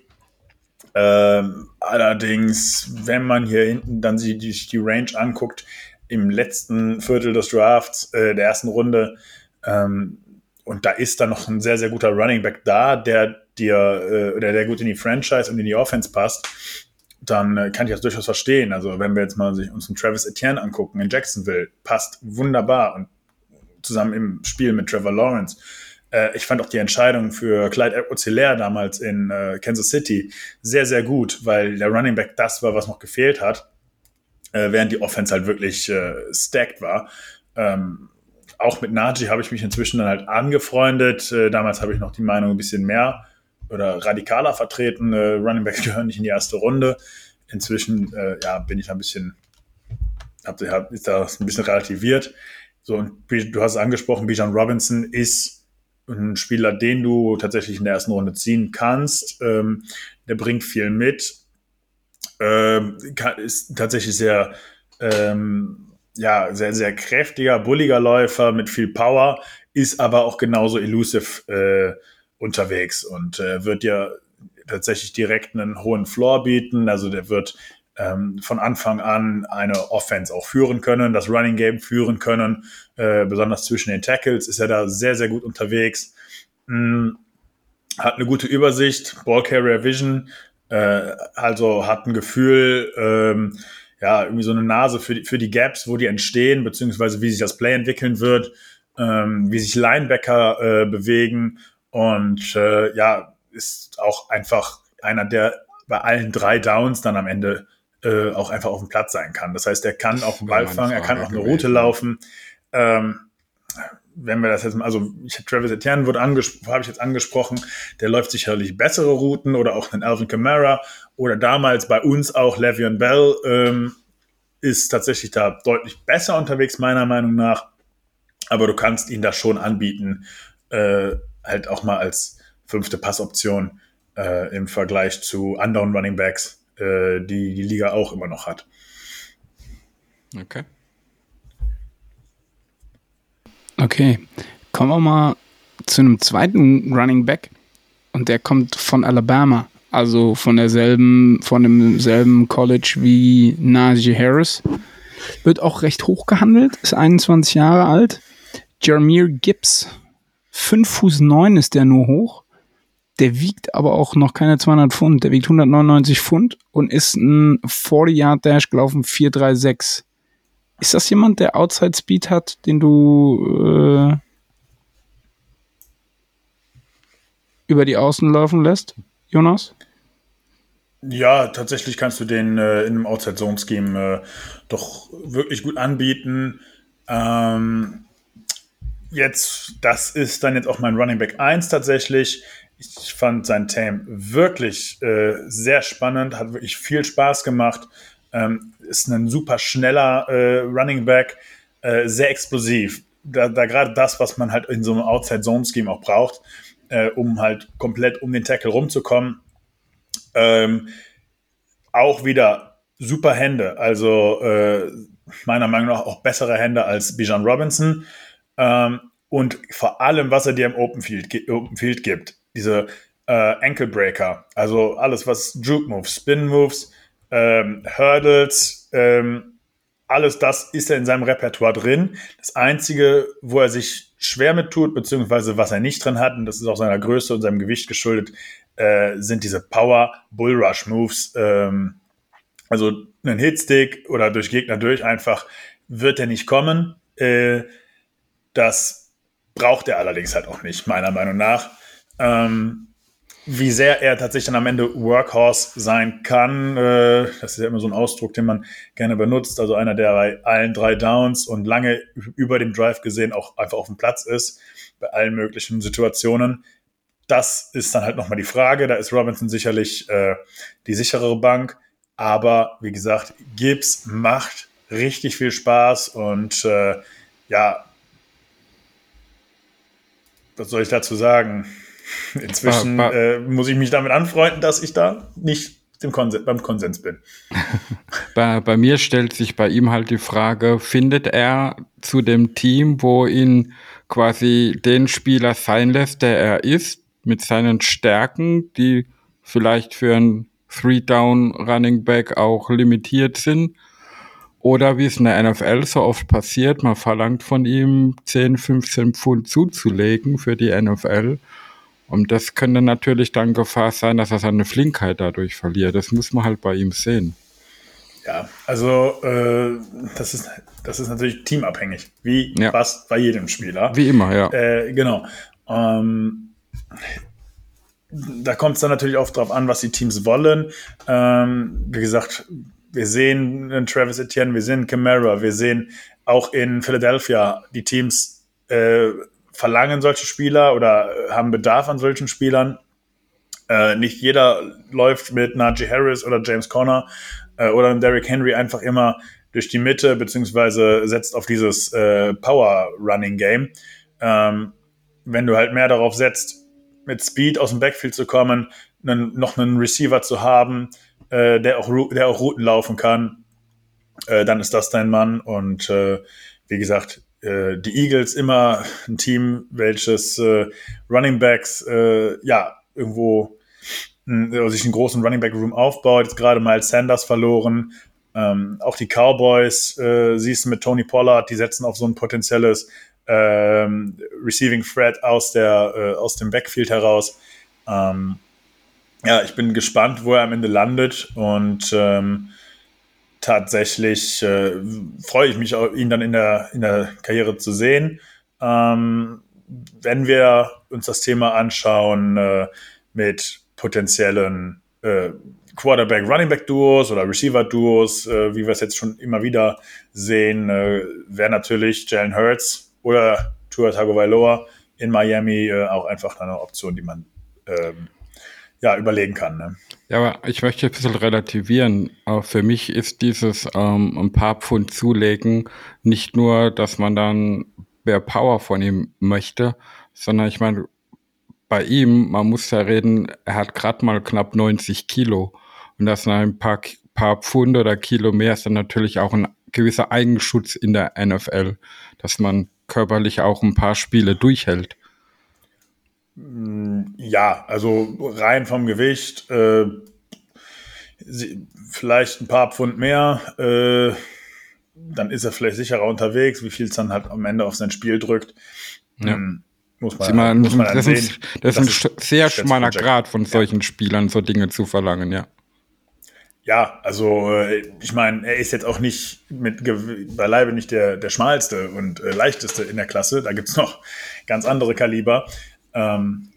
Ähm, allerdings, wenn man hier hinten dann sich die, die Range anguckt, im letzten Viertel des Drafts, äh, der ersten Runde, ähm, und da ist dann noch ein sehr, sehr guter Running Back da, der dir, äh, oder der gut in die Franchise und in die Offense passt, dann äh, kann ich das durchaus verstehen. Also wenn wir jetzt mal sich uns einen Travis Etienne angucken in Jacksonville, passt wunderbar und zusammen im Spiel mit Trevor Lawrence. Äh, ich fand auch die Entscheidung für Clyde Edwards-Hilaire damals in äh, Kansas City sehr, sehr gut, weil der Running Back das war, was noch gefehlt hat, äh, während die Offense halt wirklich äh, stacked war. Ähm, auch mit Najee habe ich mich inzwischen dann halt angefreundet. Damals habe ich noch die Meinung ein bisschen mehr oder radikaler vertreten. Äh, Running Backs <laughs> gehören nicht in die erste Runde. Inzwischen äh, ja, bin ich ein bisschen, hab, hab, ist das ein bisschen relativiert. So, und du hast es angesprochen, Bijan Robinson ist ein Spieler, den du tatsächlich in der ersten Runde ziehen kannst. Ähm, der bringt viel mit. Ähm, kann, ist tatsächlich sehr, ähm, ja, sehr, sehr kräftiger, bulliger Läufer mit viel Power, ist aber auch genauso elusive äh, unterwegs und äh, wird dir tatsächlich direkt einen hohen Floor bieten. Also der wird ähm, von Anfang an eine Offense auch führen können, das Running Game führen können. Äh, besonders zwischen den Tackles ist er da sehr, sehr gut unterwegs. Hm, hat eine gute Übersicht, Ball Carrier Vision, äh, also hat ein Gefühl, ähm, ja, irgendwie so eine Nase für die, für die Gaps, wo die entstehen, beziehungsweise wie sich das Play entwickeln wird, ähm, wie sich Linebacker äh, bewegen und äh, ja, ist auch einfach einer, der bei allen drei Downs dann am Ende äh, auch einfach auf dem Platz sein kann. Das heißt, er kann auch einen Ball fangen, er kann auch eine Route laufen. Ähm, wenn wir das jetzt mal, also ich, Travis Etienne wurde angesprochen, habe ich jetzt angesprochen, der läuft sicherlich bessere Routen oder auch einen Alvin Kamara oder damals bei uns auch Le'Veon Bell ähm, ist tatsächlich da deutlich besser unterwegs, meiner Meinung nach. Aber du kannst ihn da schon anbieten, äh, halt auch mal als fünfte Passoption äh, im Vergleich zu anderen Running Backs, äh, die die Liga auch immer noch hat.
Okay.
Okay, kommen wir mal zu einem zweiten Running Back und der kommt von Alabama, also von derselben, von demselben College wie Najee Harris. Wird auch recht hoch gehandelt, ist 21 Jahre alt. Jermir Gibbs, 5 Fuß 9 ist der nur hoch. Der wiegt aber auch noch keine 200 Pfund. Der wiegt 199 Pfund und ist ein 40-Yard-Dash gelaufen 436. Ist das jemand, der Outside Speed hat, den du äh, über die Außen laufen lässt, Jonas?
Ja, tatsächlich kannst du den äh, in einem Outside Zone Scheme äh, doch wirklich gut anbieten. Ähm, jetzt, das ist dann jetzt auch mein Running Back 1 tatsächlich. Ich fand sein Tame wirklich äh, sehr spannend, hat wirklich viel Spaß gemacht. Ähm, ist ein super schneller äh, Running Back, äh, sehr explosiv. Da, da gerade das, was man halt in so einem Outside Zone Scheme auch braucht, äh, um halt komplett um den Tackle rumzukommen. Ähm, auch wieder super Hände, also äh, meiner Meinung nach auch bessere Hände als Bijan Robinson. Ähm, und vor allem, was er dir im Open Field, Open Field gibt, diese äh, Ankle Breaker, also alles, was Juke Moves, Spin Moves, ähm, Hurdles, ähm, alles das ist er in seinem Repertoire drin. Das Einzige, wo er sich schwer mit tut, beziehungsweise was er nicht drin hat, und das ist auch seiner Größe und seinem Gewicht geschuldet, äh, sind diese Power Bull Rush Moves. Ähm, also einen Hitstick oder durch Gegner durch einfach wird er nicht kommen. Äh, das braucht er allerdings halt auch nicht, meiner Meinung nach. Ähm, wie sehr er tatsächlich dann am Ende Workhorse sein kann, äh, das ist ja immer so ein Ausdruck, den man gerne benutzt. Also einer, der bei allen drei Downs und lange über dem Drive gesehen auch einfach auf dem Platz ist, bei allen möglichen Situationen. Das ist dann halt nochmal die Frage. Da ist Robinson sicherlich äh, die sicherere Bank. Aber wie gesagt, Gibbs macht richtig viel Spaß und äh, ja, was soll ich dazu sagen? <laughs> Inzwischen ba, ba, äh, muss ich mich damit anfreunden, dass ich da nicht dem Konsens, beim Konsens bin. <laughs>
bei, bei mir stellt sich bei ihm halt die Frage, findet er zu dem Team, wo ihn quasi den Spieler sein lässt, der er ist, mit seinen Stärken, die vielleicht für einen Three-Down-Running Back auch limitiert sind? Oder wie es in der NFL so oft passiert, man verlangt von ihm 10, 15 Pfund zuzulegen für die NFL und das könnte natürlich dann Gefahr sein, dass er seine Flinkheit dadurch verliert. Das muss man halt bei ihm sehen.
Ja, also äh, das, ist, das ist natürlich teamabhängig, wie ja. fast bei jedem Spieler.
Wie immer, ja.
Äh, genau. Ähm, da kommt es dann natürlich auch drauf an, was die Teams wollen. Ähm, wie gesagt, wir sehen einen Travis Etienne, wir sehen Camara, wir sehen auch in Philadelphia die Teams äh, verlangen solche Spieler oder äh, haben Bedarf an solchen Spielern. Äh, nicht jeder läuft mit Najee Harris oder James Conner äh, oder Derrick Henry einfach immer durch die Mitte, beziehungsweise setzt auf dieses äh, Power-Running-Game. Ähm, wenn du halt mehr darauf setzt, mit Speed aus dem Backfield zu kommen, einen, noch einen Receiver zu haben, äh, der, auch, der auch Routen laufen kann, äh, dann ist das dein Mann. Und äh, wie gesagt, äh, die Eagles immer ein Team, welches äh, Running Backs äh, ja irgendwo äh, sich einen großen Running Back Room aufbaut. Jetzt gerade Miles Sanders verloren. Ähm, auch die Cowboys äh, siehst du mit Tony Pollard, die setzen auf so ein potenzielles ähm, Receiving Threat aus der aus dem Backfield heraus. Ähm, ja, ich bin gespannt, wo er am Ende landet und ähm, tatsächlich äh, freue ich mich, auch, ihn dann in der, in der Karriere zu sehen. Ähm, wenn wir uns das Thema anschauen äh, mit potenziellen äh, Quarterback-Running-Back-Duos oder Receiver-Duos, äh, wie wir es jetzt schon immer wieder sehen, äh, wäre natürlich Jalen Hurts oder Tua Tagovailoa in Miami äh, auch einfach eine Option, die man ähm, ja, überlegen kann. Ne?
Ja, aber ich möchte ein bisschen relativieren. Für mich ist dieses ähm, ein paar Pfund zulegen nicht nur, dass man dann mehr Power von ihm möchte, sondern ich meine, bei ihm, man muss ja reden, er hat gerade mal knapp 90 Kilo. Und das sind ein paar, paar Pfund oder Kilo mehr ist dann natürlich auch ein gewisser Eigenschutz in der NFL, dass man körperlich auch ein paar Spiele durchhält.
Ja, also rein vom Gewicht, äh, vielleicht ein paar Pfund mehr, äh, dann ist er vielleicht sicherer unterwegs, wie viel es dann halt am Ende auf sein Spiel drückt.
Ja. Ähm, muss man, man, muss man das, ist, das, das, ist ein sehr schmaler Grad von solchen ja. Spielern, so Dinge zu verlangen, ja.
Ja, also äh, ich meine, er ist jetzt auch nicht mit beileibe nicht der, der schmalste und äh, leichteste in der Klasse. Da gibt's noch ganz andere Kaliber. Ähm,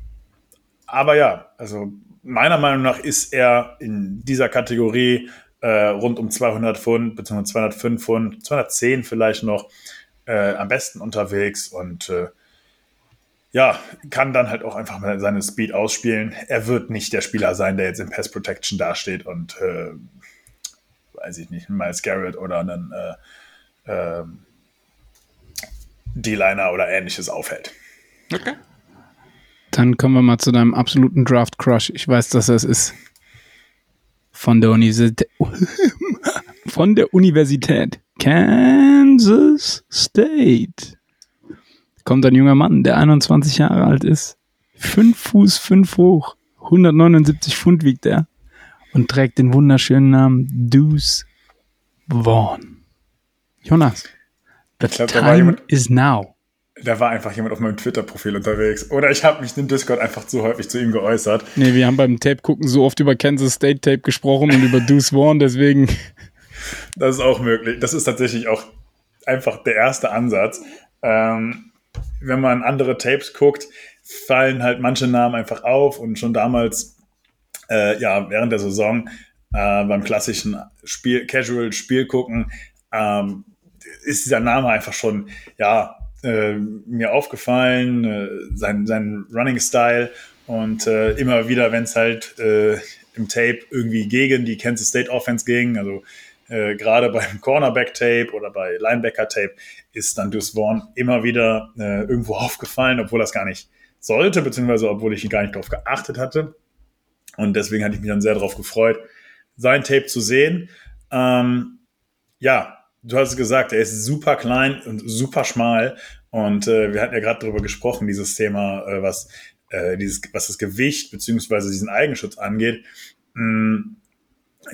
aber ja, also meiner Meinung nach ist er in dieser Kategorie äh, rund um 200 Pfund, beziehungsweise 205 Pfund, 210 vielleicht noch äh, am besten unterwegs und äh, ja, kann dann halt auch einfach mal seine Speed ausspielen. Er wird nicht der Spieler sein, der jetzt in Pass Protection dasteht und äh, weiß ich nicht, Miles Garrett oder einen äh, äh, D-Liner oder ähnliches aufhält.
Okay. Dann kommen wir mal zu deinem absoluten Draft-Crush. Ich weiß, dass das ist. von der Universität, <laughs> von der Universität Kansas State kommt ein junger Mann, der 21 Jahre alt ist, 5 Fuß 5 hoch, 179 Pfund wiegt er und trägt den wunderschönen Namen Deuce Vaughn. Jonas, the glaub, time is now.
Da war einfach jemand auf meinem Twitter-Profil unterwegs. Oder ich habe mich im Discord einfach zu häufig zu ihm geäußert.
Nee, wir haben beim Tape-Gucken so oft über Kansas State Tape gesprochen und über Deuce Vaughn, deswegen. <laughs>
Das ist auch möglich. Das ist tatsächlich auch einfach der erste Ansatz. Ähm, wenn man andere Tapes guckt, fallen halt manche Namen einfach auf und schon damals, äh, ja, während der Saison äh, beim klassischen Spiel, Casual-Spiel gucken, ähm, ist dieser Name einfach schon, ja, äh, mir aufgefallen, äh, sein, sein Running-Style und äh, immer wieder, wenn es halt äh, im Tape irgendwie gegen die Kansas State Offense ging, also äh, gerade <laughs> beim Cornerback-Tape oder bei Linebacker-Tape, ist dann Deuce Vaughn immer wieder äh, irgendwo <laughs> aufgefallen, obwohl das gar nicht sollte, beziehungsweise obwohl ich gar nicht darauf geachtet hatte. Und deswegen hatte ich mich dann sehr darauf gefreut, sein Tape zu sehen. Ähm, ja, du hast es gesagt, er ist super klein und super schmal. Und äh, wir hatten ja gerade darüber gesprochen, dieses Thema, äh, was, äh, dieses, was das Gewicht beziehungsweise diesen Eigenschutz angeht. Mm,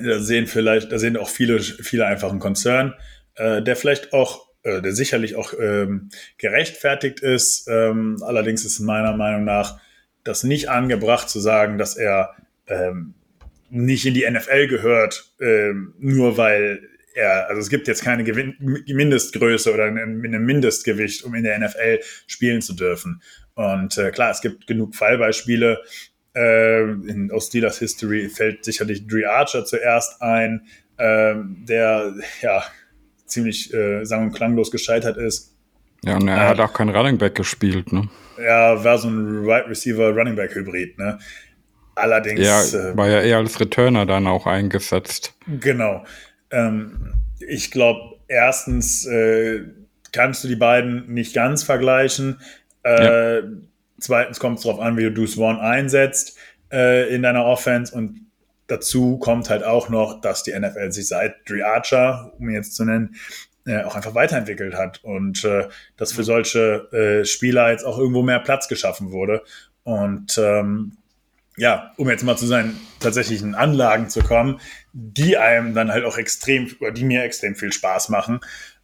da sehen vielleicht, da sehen auch viele, viele einfach einen Konzern, äh, der vielleicht auch, äh, der sicherlich auch ähm, gerechtfertigt ist. Ähm, allerdings ist meiner Meinung nach das nicht angebracht zu sagen, dass er ähm, nicht in die NFL gehört, ähm, nur weil er, also es gibt jetzt keine Gewin Mindestgröße oder ein Mindestgewicht, um in der NFL spielen zu dürfen. Und äh, klar, es gibt genug Fallbeispiele. Äh, in, aus Steelers History fällt sicherlich Dre Archer zuerst ein, äh, der ja ziemlich äh, sang- und klanglos gescheitert ist.
Ja, und er hat auch kein Running Back gespielt, ne?
Er war so ein Wide right Receiver Running Back Hybrid, ne? Allerdings.
Ja, äh, war ja eher als Returner dann auch eingesetzt.
Genau. Ähm, ich glaube, erstens äh, kannst du die beiden nicht ganz vergleichen. Äh, ja. Zweitens kommt es darauf an, wie du Deuce One einsetzt äh, in deiner Offense. Und dazu kommt halt auch noch, dass die NFL sich seit Dre Archer, um ihn jetzt zu nennen, äh, auch einfach weiterentwickelt hat und äh, dass für solche äh, Spieler jetzt auch irgendwo mehr Platz geschaffen wurde. Und ähm, ja, um jetzt mal zu seinen tatsächlichen Anlagen zu kommen, die einem dann halt auch extrem, oder die mir extrem viel Spaß machen.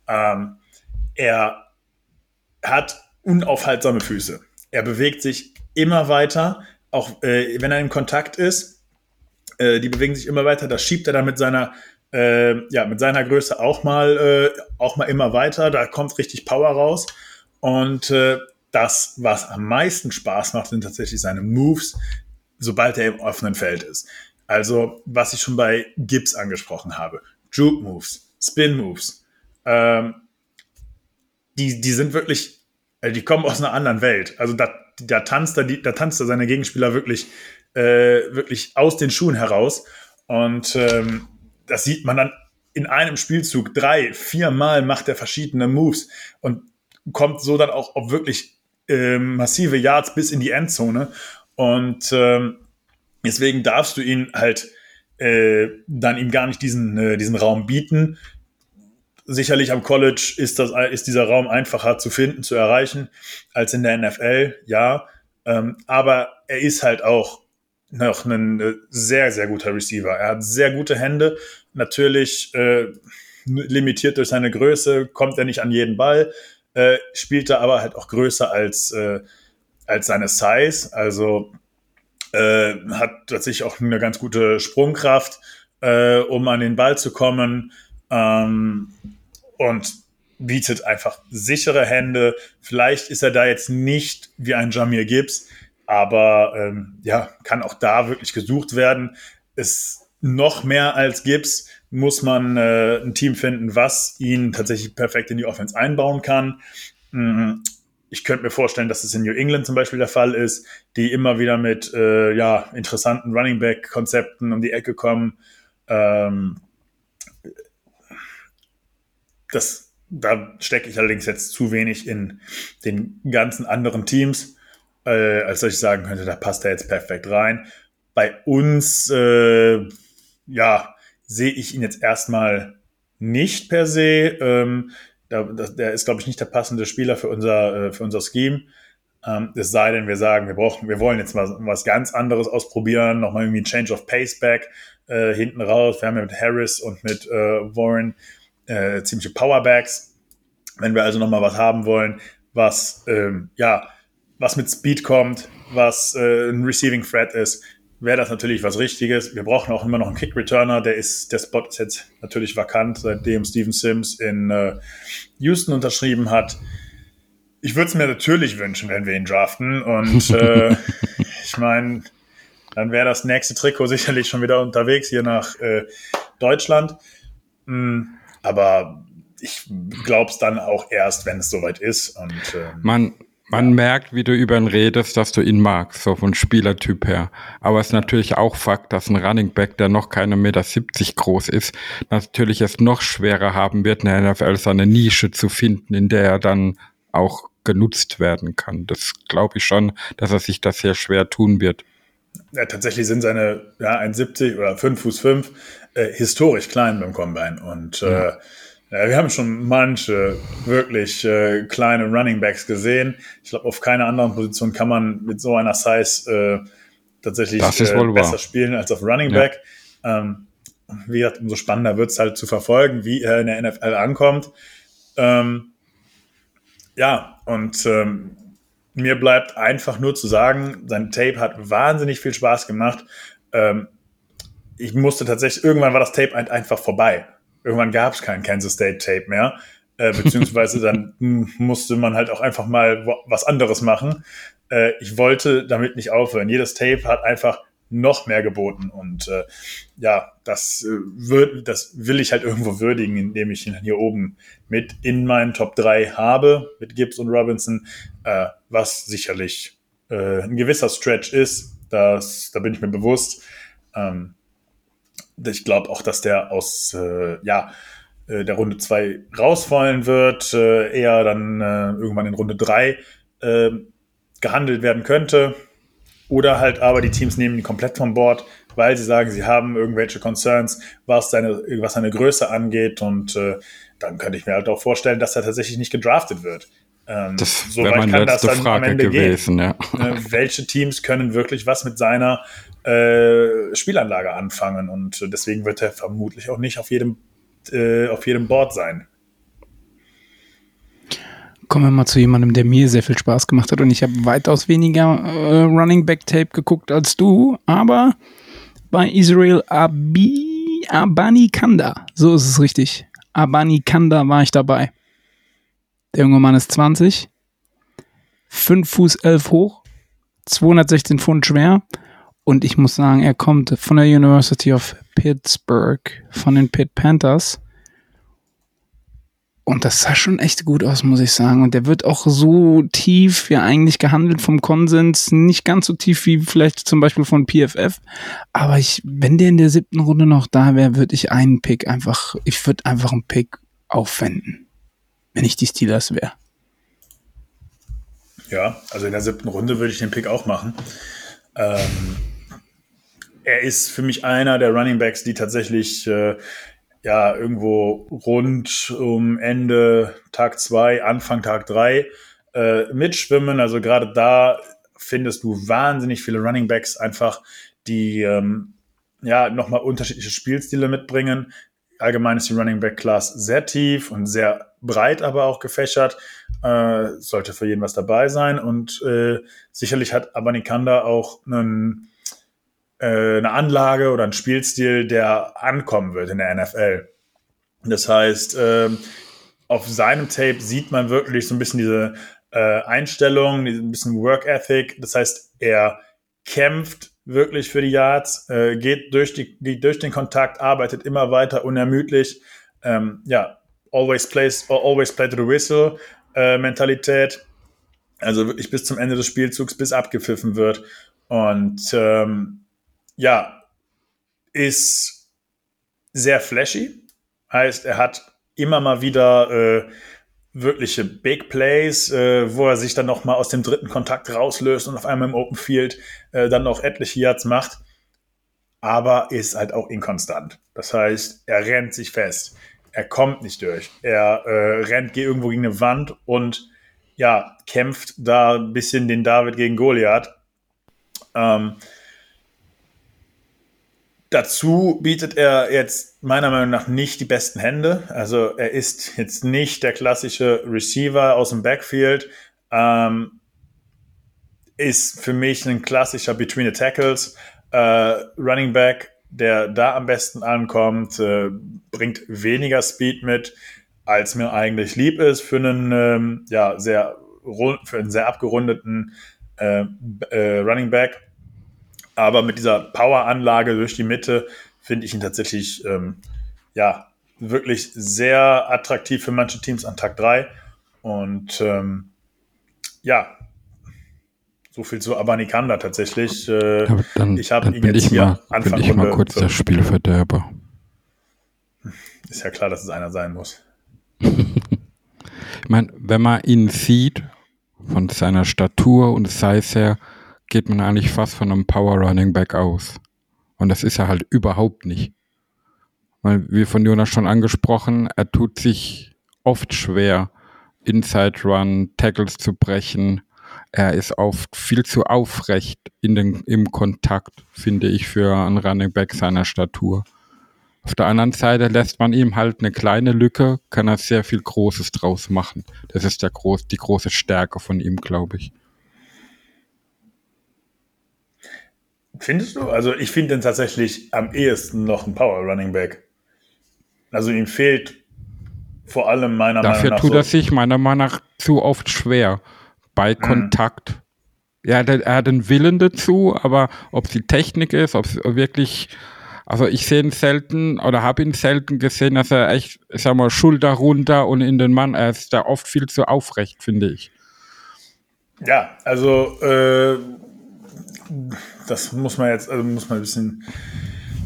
Ähm, er hat unaufhaltsame Füße. Er bewegt sich immer weiter, auch äh, wenn er in Kontakt ist. Äh, die bewegen sich immer weiter. Das schiebt er dann mit seiner, äh, ja, mit seiner Größe auch mal, äh, auch mal immer weiter. Da kommt richtig Power raus. Und äh, das, was am meisten Spaß macht, sind tatsächlich seine Moves, sobald er im offenen Feld ist. Also, was ich schon bei Gibbs angesprochen habe. Juke Moves, Spin Moves. Ähm, die, die sind wirklich, also die kommen aus einer anderen Welt. Also da, da tanzt er, da tanzt er seine Gegenspieler wirklich, äh, wirklich aus den Schuhen heraus. Und ähm, das sieht man dann in einem Spielzug drei, viermal macht er verschiedene Moves und kommt so dann auch auf wirklich äh, massive Yards bis in die Endzone. Und ähm, deswegen darfst du ihn halt äh, dann ihm gar nicht diesen, äh, diesen Raum bieten. Sicherlich am College ist, das, ist dieser Raum einfacher zu finden, zu erreichen, als in der NFL, ja. Ähm, aber er ist halt auch noch ein äh, sehr, sehr guter Receiver. Er hat sehr gute Hände. Natürlich äh, limitiert durch seine Größe, kommt er nicht an jeden Ball, äh, spielt er aber halt auch größer als, äh, als seine Size. Also äh, hat tatsächlich auch eine ganz gute Sprungkraft, äh, um an den Ball zu kommen ähm, und bietet einfach sichere Hände. Vielleicht ist er da jetzt nicht wie ein Jamir Gibbs, aber ähm, ja, kann auch da wirklich gesucht werden. Ist noch mehr als Gibbs muss man äh, ein Team finden, was ihn tatsächlich perfekt in die Offense einbauen kann. Mhm ich könnte mir vorstellen, dass es in New England zum Beispiel der Fall ist, die immer wieder mit äh, ja, interessanten Running Back-Konzepten um die Ecke kommen. Ähm, das, da stecke ich allerdings jetzt zu wenig in den ganzen anderen Teams, äh, als dass ich sagen könnte, da passt er jetzt perfekt rein. Bei uns, äh, ja, sehe ich ihn jetzt erstmal nicht per se. Ähm, da, das, der ist, glaube ich, nicht der passende Spieler für unser, äh, für unser Scheme. Ähm, es sei denn, wir sagen, wir brauchen, wir wollen jetzt mal was ganz anderes ausprobieren, nochmal irgendwie ein Change of Pace back äh, hinten raus. Wir haben ja mit Harris und mit äh, Warren äh, ziemliche Powerbacks. Wenn wir also nochmal was haben wollen, was ähm, ja, was mit Speed kommt, was äh, ein Receiving Threat ist, wäre das natürlich was Richtiges. Wir brauchen auch immer noch einen Kick Returner. Der ist, der Spot ist jetzt natürlich vakant, seitdem Steven Sims in äh, Houston unterschrieben hat. Ich würde es mir natürlich wünschen, wenn wir ihn draften. Und äh, <laughs> ich meine, dann wäre das nächste Trikot sicherlich schon wieder unterwegs hier nach äh, Deutschland. Mm, aber ich glaube es dann auch erst, wenn es soweit ist. Und,
ähm, man, man merkt, wie du über ihn redest, dass du ihn magst, so von Spielertyp her. Aber es ist natürlich auch Fakt, dass ein Running Back, der noch keine Meter 70 groß ist, natürlich es noch schwerer haben wird, in der NFL seine Nische zu finden, in der er dann auch genutzt werden kann. Das glaube ich schon, dass er sich das sehr schwer tun wird.
Ja, tatsächlich sind seine ja, 1,70 oder 5 Fuß 5 äh, historisch klein beim Combine. Und ja. äh, ja, wir haben schon manche wirklich äh, kleine Running Backs gesehen. Ich glaube, auf keiner anderen Position kann man mit so einer Size äh, tatsächlich äh, besser spielen als auf Running Back. Ähm, wie gesagt, umso spannender wird es halt zu verfolgen, wie er in der NFL ankommt. Ähm, ja, und ähm, mir bleibt einfach nur zu sagen, sein Tape hat wahnsinnig viel Spaß gemacht. Ähm, ich musste tatsächlich, irgendwann war das Tape einfach vorbei. Irgendwann gab es kein Kansas State Tape mehr. Äh, beziehungsweise dann <laughs> musste man halt auch einfach mal was anderes machen. Äh, ich wollte damit nicht aufhören. Jedes Tape hat einfach noch mehr geboten. Und äh, ja, das, äh, wird, das will ich halt irgendwo würdigen, indem ich ihn hier oben mit in meinen Top 3 habe, mit Gibbs und Robinson, äh, was sicherlich äh, ein gewisser Stretch ist. Das, da bin ich mir bewusst. Ähm, ich glaube auch, dass der aus äh, ja, äh, der Runde 2 rausfallen wird, äh, eher dann äh, irgendwann in Runde 3 äh, gehandelt werden könnte. Oder halt aber die Teams nehmen ihn komplett vom Bord, weil sie sagen, sie haben irgendwelche Concerns, was seine, was seine Größe angeht. Und äh, dann könnte ich mir halt auch vorstellen, dass er tatsächlich nicht gedraftet wird.
Ähm, das so wäre meine letzte Frage gewesen. Ja.
Äh, welche Teams können wirklich was mit seiner äh, Spielanlage anfangen? Und deswegen wird er vermutlich auch nicht auf jedem, äh, auf jedem Board sein.
Kommen wir mal zu jemandem, der mir sehr viel Spaß gemacht hat und ich habe weitaus weniger äh, Running Back Tape geguckt als du, aber bei Israel Abi, Abani Kanda, so ist es richtig. Abani Kanda war ich dabei. Der junge Mann ist 20, 5 Fuß 11 hoch, 216 Pfund schwer und ich muss sagen, er kommt von der University of Pittsburgh, von den Pitt Panthers. Und das sah schon echt gut aus, muss ich sagen. Und der wird auch so tief ja eigentlich gehandelt vom Konsens. Nicht ganz so tief wie vielleicht zum Beispiel von PFF. Aber ich, wenn der in der siebten Runde noch da wäre, würde ich einen Pick einfach, ich würde einfach einen Pick aufwenden. Wenn ich die Steelers wäre.
Ja, also in der siebten Runde würde ich den Pick auch machen. Ähm, er ist für mich einer der Running Backs, die tatsächlich äh, ja, irgendwo rund um Ende Tag zwei, Anfang Tag drei äh, mitschwimmen. Also gerade da findest du wahnsinnig viele Running Backs einfach, die ähm, ja nochmal unterschiedliche Spielstile mitbringen. Allgemein ist die Running Back Class sehr tief und sehr breit, aber auch gefächert. Äh, sollte für jeden was dabei sein. Und äh, sicherlich hat Abanikanda auch einen äh, eine Anlage oder ein Spielstil, der ankommen wird in der NFL. Das heißt, ähm, auf seinem Tape sieht man wirklich so ein bisschen diese äh, Einstellung, ein bisschen Work Ethic. Das heißt, er kämpft wirklich für die Yards, äh, geht durch, die, geht durch den Kontakt, arbeitet immer weiter unermüdlich. Ähm, ja, always plays, always play to the whistle äh, Mentalität. Also wirklich bis zum Ende des Spielzugs, bis abgepfiffen wird. Und ähm, ja, ist sehr flashy. Heißt, er hat immer mal wieder äh, wirkliche Big Plays, äh, wo er sich dann noch mal aus dem dritten Kontakt rauslöst und auf einmal im Open Field äh, dann noch etliche Yards macht. aber ist halt auch inkonstant. Das heißt, er rennt sich fest. Er kommt nicht durch. Er äh, rennt irgendwo gegen eine Wand und ja, kämpft da ein bisschen den David gegen Goliath. Ähm, dazu bietet er jetzt meiner Meinung nach nicht die besten Hände. Also er ist jetzt nicht der klassische Receiver aus dem Backfield. Ähm, ist für mich ein klassischer Between the Tackles. Äh, Running Back, der da am besten ankommt, äh, bringt weniger Speed mit, als mir eigentlich lieb ist für einen ähm, ja, sehr für einen sehr abgerundeten äh, äh, Running Back. Aber mit dieser Power-Anlage durch die Mitte finde ich ihn tatsächlich ähm, ja, wirklich sehr attraktiv für manche Teams an Tag 3. Und ähm, ja, so viel zu Abanikanda tatsächlich. Äh,
dann, ich habe ihn jetzt hier mal, Anfang bin ich mal kurz der Spielverderber.
Ist ja klar, dass es einer sein muss. <laughs>
ich meine, wenn man ihn sieht, von seiner Statur und Size her, geht man eigentlich fast von einem Power Running Back aus. Und das ist er halt überhaupt nicht. Weil, wie von Jonas schon angesprochen, er tut sich oft schwer, Inside Run, Tackles zu brechen. Er ist oft viel zu aufrecht in den, im Kontakt, finde ich, für einen Running Back seiner Statur. Auf der anderen Seite lässt man ihm halt eine kleine Lücke, kann er sehr viel Großes draus machen. Das ist der groß, die große Stärke von ihm, glaube ich.
Findest du? Also ich finde ihn tatsächlich am ehesten noch ein Power Running Back. Also ihm fehlt vor allem meiner
Dafür
Meinung nach.
Dafür tut so er sich meiner Meinung nach zu oft schwer bei mhm. Kontakt. Ja, er hat den Willen dazu, aber ob es die Technik ist, ob es wirklich also ich sehe ihn selten oder habe ihn selten gesehen, dass er echt, ich sag mal, Schulter runter und in den Mann, er ist da oft viel zu aufrecht, finde ich.
Ja, also äh, das muss man jetzt, also muss man ein bisschen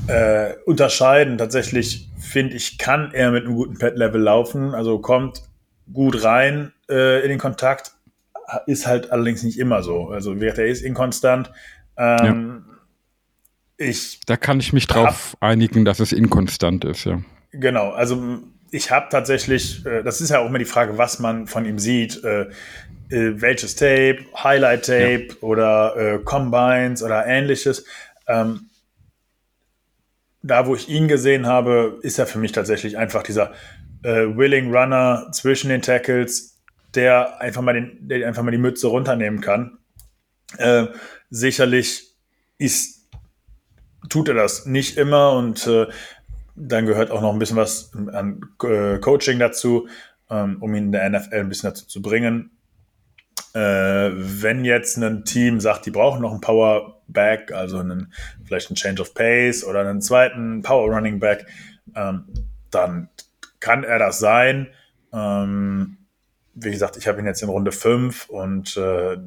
äh, unterscheiden. Tatsächlich finde ich, kann er mit einem guten Pad-Level laufen, also kommt gut rein äh, in den Kontakt, ist halt allerdings nicht immer so. Also er ist inkonstant. Ähm, ja ich
da kann ich mich drauf hab, einigen, dass es inkonstant ist, ja.
Genau, also ich habe tatsächlich, äh, das ist ja auch immer die Frage, was man von ihm sieht. Äh, äh, welches Tape, Highlight Tape ja. oder Combines oder ähnliches. Ähm, da, wo ich ihn gesehen habe, ist er für mich tatsächlich einfach dieser Willing Runner zwischen den Tackles, der einfach mal, den, der einfach mal die Mütze runternehmen kann. Sicherlich ist tut er das nicht immer und dann gehört auch noch ein bisschen was an äh, Coaching dazu, ähm, um ihn in der NFL ein bisschen dazu zu bringen. Äh, wenn jetzt ein Team sagt, die brauchen noch einen Power Back, also einen, vielleicht einen Change of Pace oder einen zweiten Power Running Back, ähm, dann kann er das sein. Ähm, wie gesagt, ich habe ihn jetzt in Runde 5 und äh,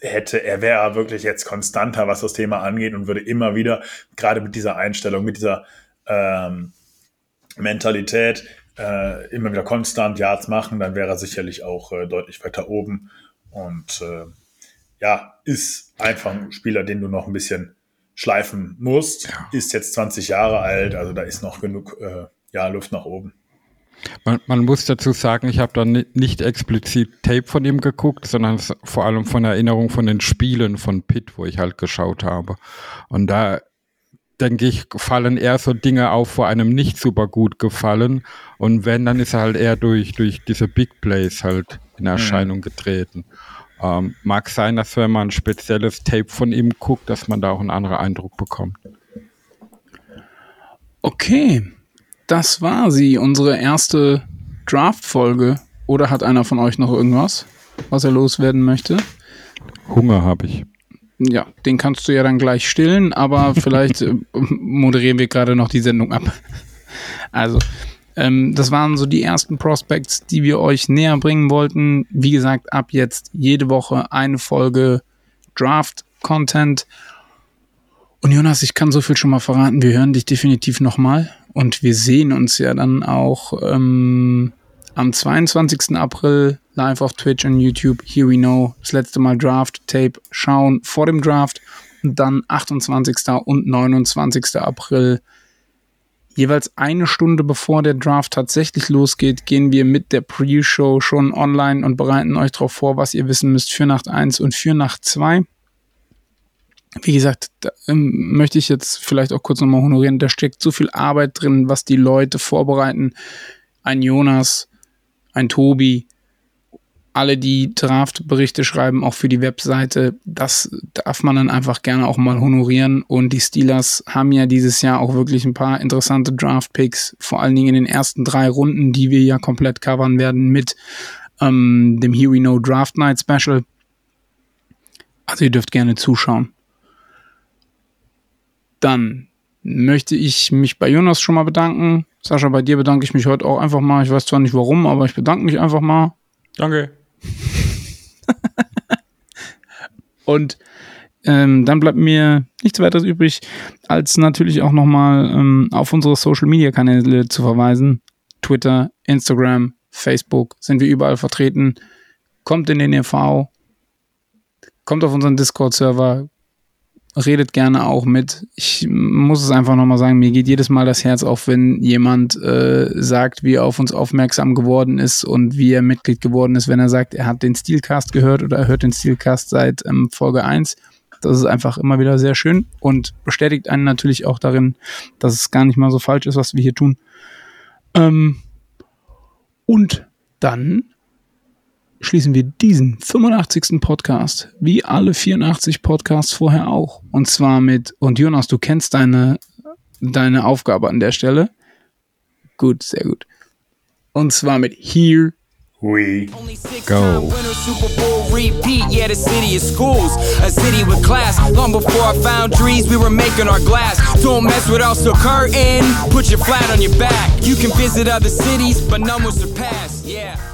hätte, er wäre wirklich jetzt konstanter, was das Thema angeht und würde immer wieder, gerade mit dieser Einstellung, mit dieser ähm, Mentalität, äh, immer wieder konstant Yards machen, dann wäre er sicherlich auch äh, deutlich weiter oben. Und äh, ja, ist einfach ein Spieler, den du noch ein bisschen schleifen musst. Ja. Ist jetzt 20 Jahre alt, also da ist noch genug äh, ja, Luft nach oben.
Man, man, muss dazu sagen, ich habe da nicht explizit Tape von ihm geguckt, sondern vor allem von Erinnerung von den Spielen von Pitt, wo ich halt geschaut habe. Und da denke ich, fallen eher so Dinge auf, wo einem nicht super gut gefallen. Und wenn, dann ist er halt eher durch, durch diese Big Plays halt in Erscheinung mhm. getreten. Ähm, mag sein, dass wenn man ein spezielles Tape von ihm guckt, dass man da auch einen anderen Eindruck bekommt.
Okay, das war sie, unsere erste Draft-Folge. Oder hat einer von euch noch irgendwas, was er loswerden möchte?
Hunger habe ich.
Ja, den kannst du ja dann gleich stillen, aber <laughs> vielleicht äh, moderieren wir gerade noch die Sendung ab. Also, ähm, das waren so die ersten Prospects, die wir euch näher bringen wollten. Wie gesagt, ab jetzt jede Woche eine Folge Draft-Content. Und Jonas, ich kann so viel schon mal verraten, wir hören dich definitiv nochmal. Und wir sehen uns ja dann auch ähm, am 22. April live auf Twitch und YouTube. Here we know. Das letzte Mal Draft Tape schauen vor dem Draft dann 28. und 29. April. Jeweils eine Stunde bevor der Draft tatsächlich losgeht, gehen wir mit der Pre-Show schon online und bereiten euch darauf vor, was ihr wissen müsst für Nacht 1 und für Nacht 2. Wie gesagt, da ähm, möchte ich jetzt vielleicht auch kurz nochmal honorieren. Da steckt so viel Arbeit drin, was die Leute vorbereiten. Ein Jonas, ein Tobi, alle, die Draft-Berichte schreiben, auch für die Webseite, das darf man dann einfach gerne auch mal honorieren. Und die Steelers haben ja dieses Jahr auch wirklich ein paar interessante Draft-Picks, vor allen Dingen in den ersten drei Runden, die wir ja komplett covern werden mit ähm, dem Here We Know Draft Night Special. Also ihr dürft gerne zuschauen. Dann möchte ich mich bei Jonas schon mal bedanken. Sascha, bei dir bedanke ich mich heute auch einfach mal. Ich weiß zwar nicht warum, aber ich bedanke mich einfach mal.
Danke.
Und ähm, dann bleibt mir nichts weiteres übrig, als natürlich auch nochmal ähm, auf unsere Social Media Kanäle zu verweisen. Twitter, Instagram, Facebook sind wir überall vertreten. Kommt in den EV, kommt auf unseren Discord-Server, redet gerne auch mit. Ich muss es einfach nochmal sagen, mir geht jedes Mal das Herz auf, wenn jemand äh, sagt, wie er auf uns aufmerksam geworden ist und wie er Mitglied geworden ist, wenn er sagt, er hat den Steelcast gehört oder er hört den Steelcast seit ähm, Folge 1. Das ist einfach immer wieder sehr schön und bestätigt einen natürlich auch darin, dass es gar nicht mal so falsch ist, was wir hier tun. Ähm, und dann schließen wir diesen 85. Podcast, wie alle 84 Podcasts vorher auch. Und zwar mit, und Jonas, du kennst deine, deine Aufgabe an der Stelle. Gut, sehr gut. Und zwar mit Here
We
Go.
Super Bowl repeat, yeah, the city of schools. A city with class. Long before I found trees, we were making our glass. Don't mess with us, so curtain. Put your flat on your back. You can visit other cities, but none will surpass. Yeah.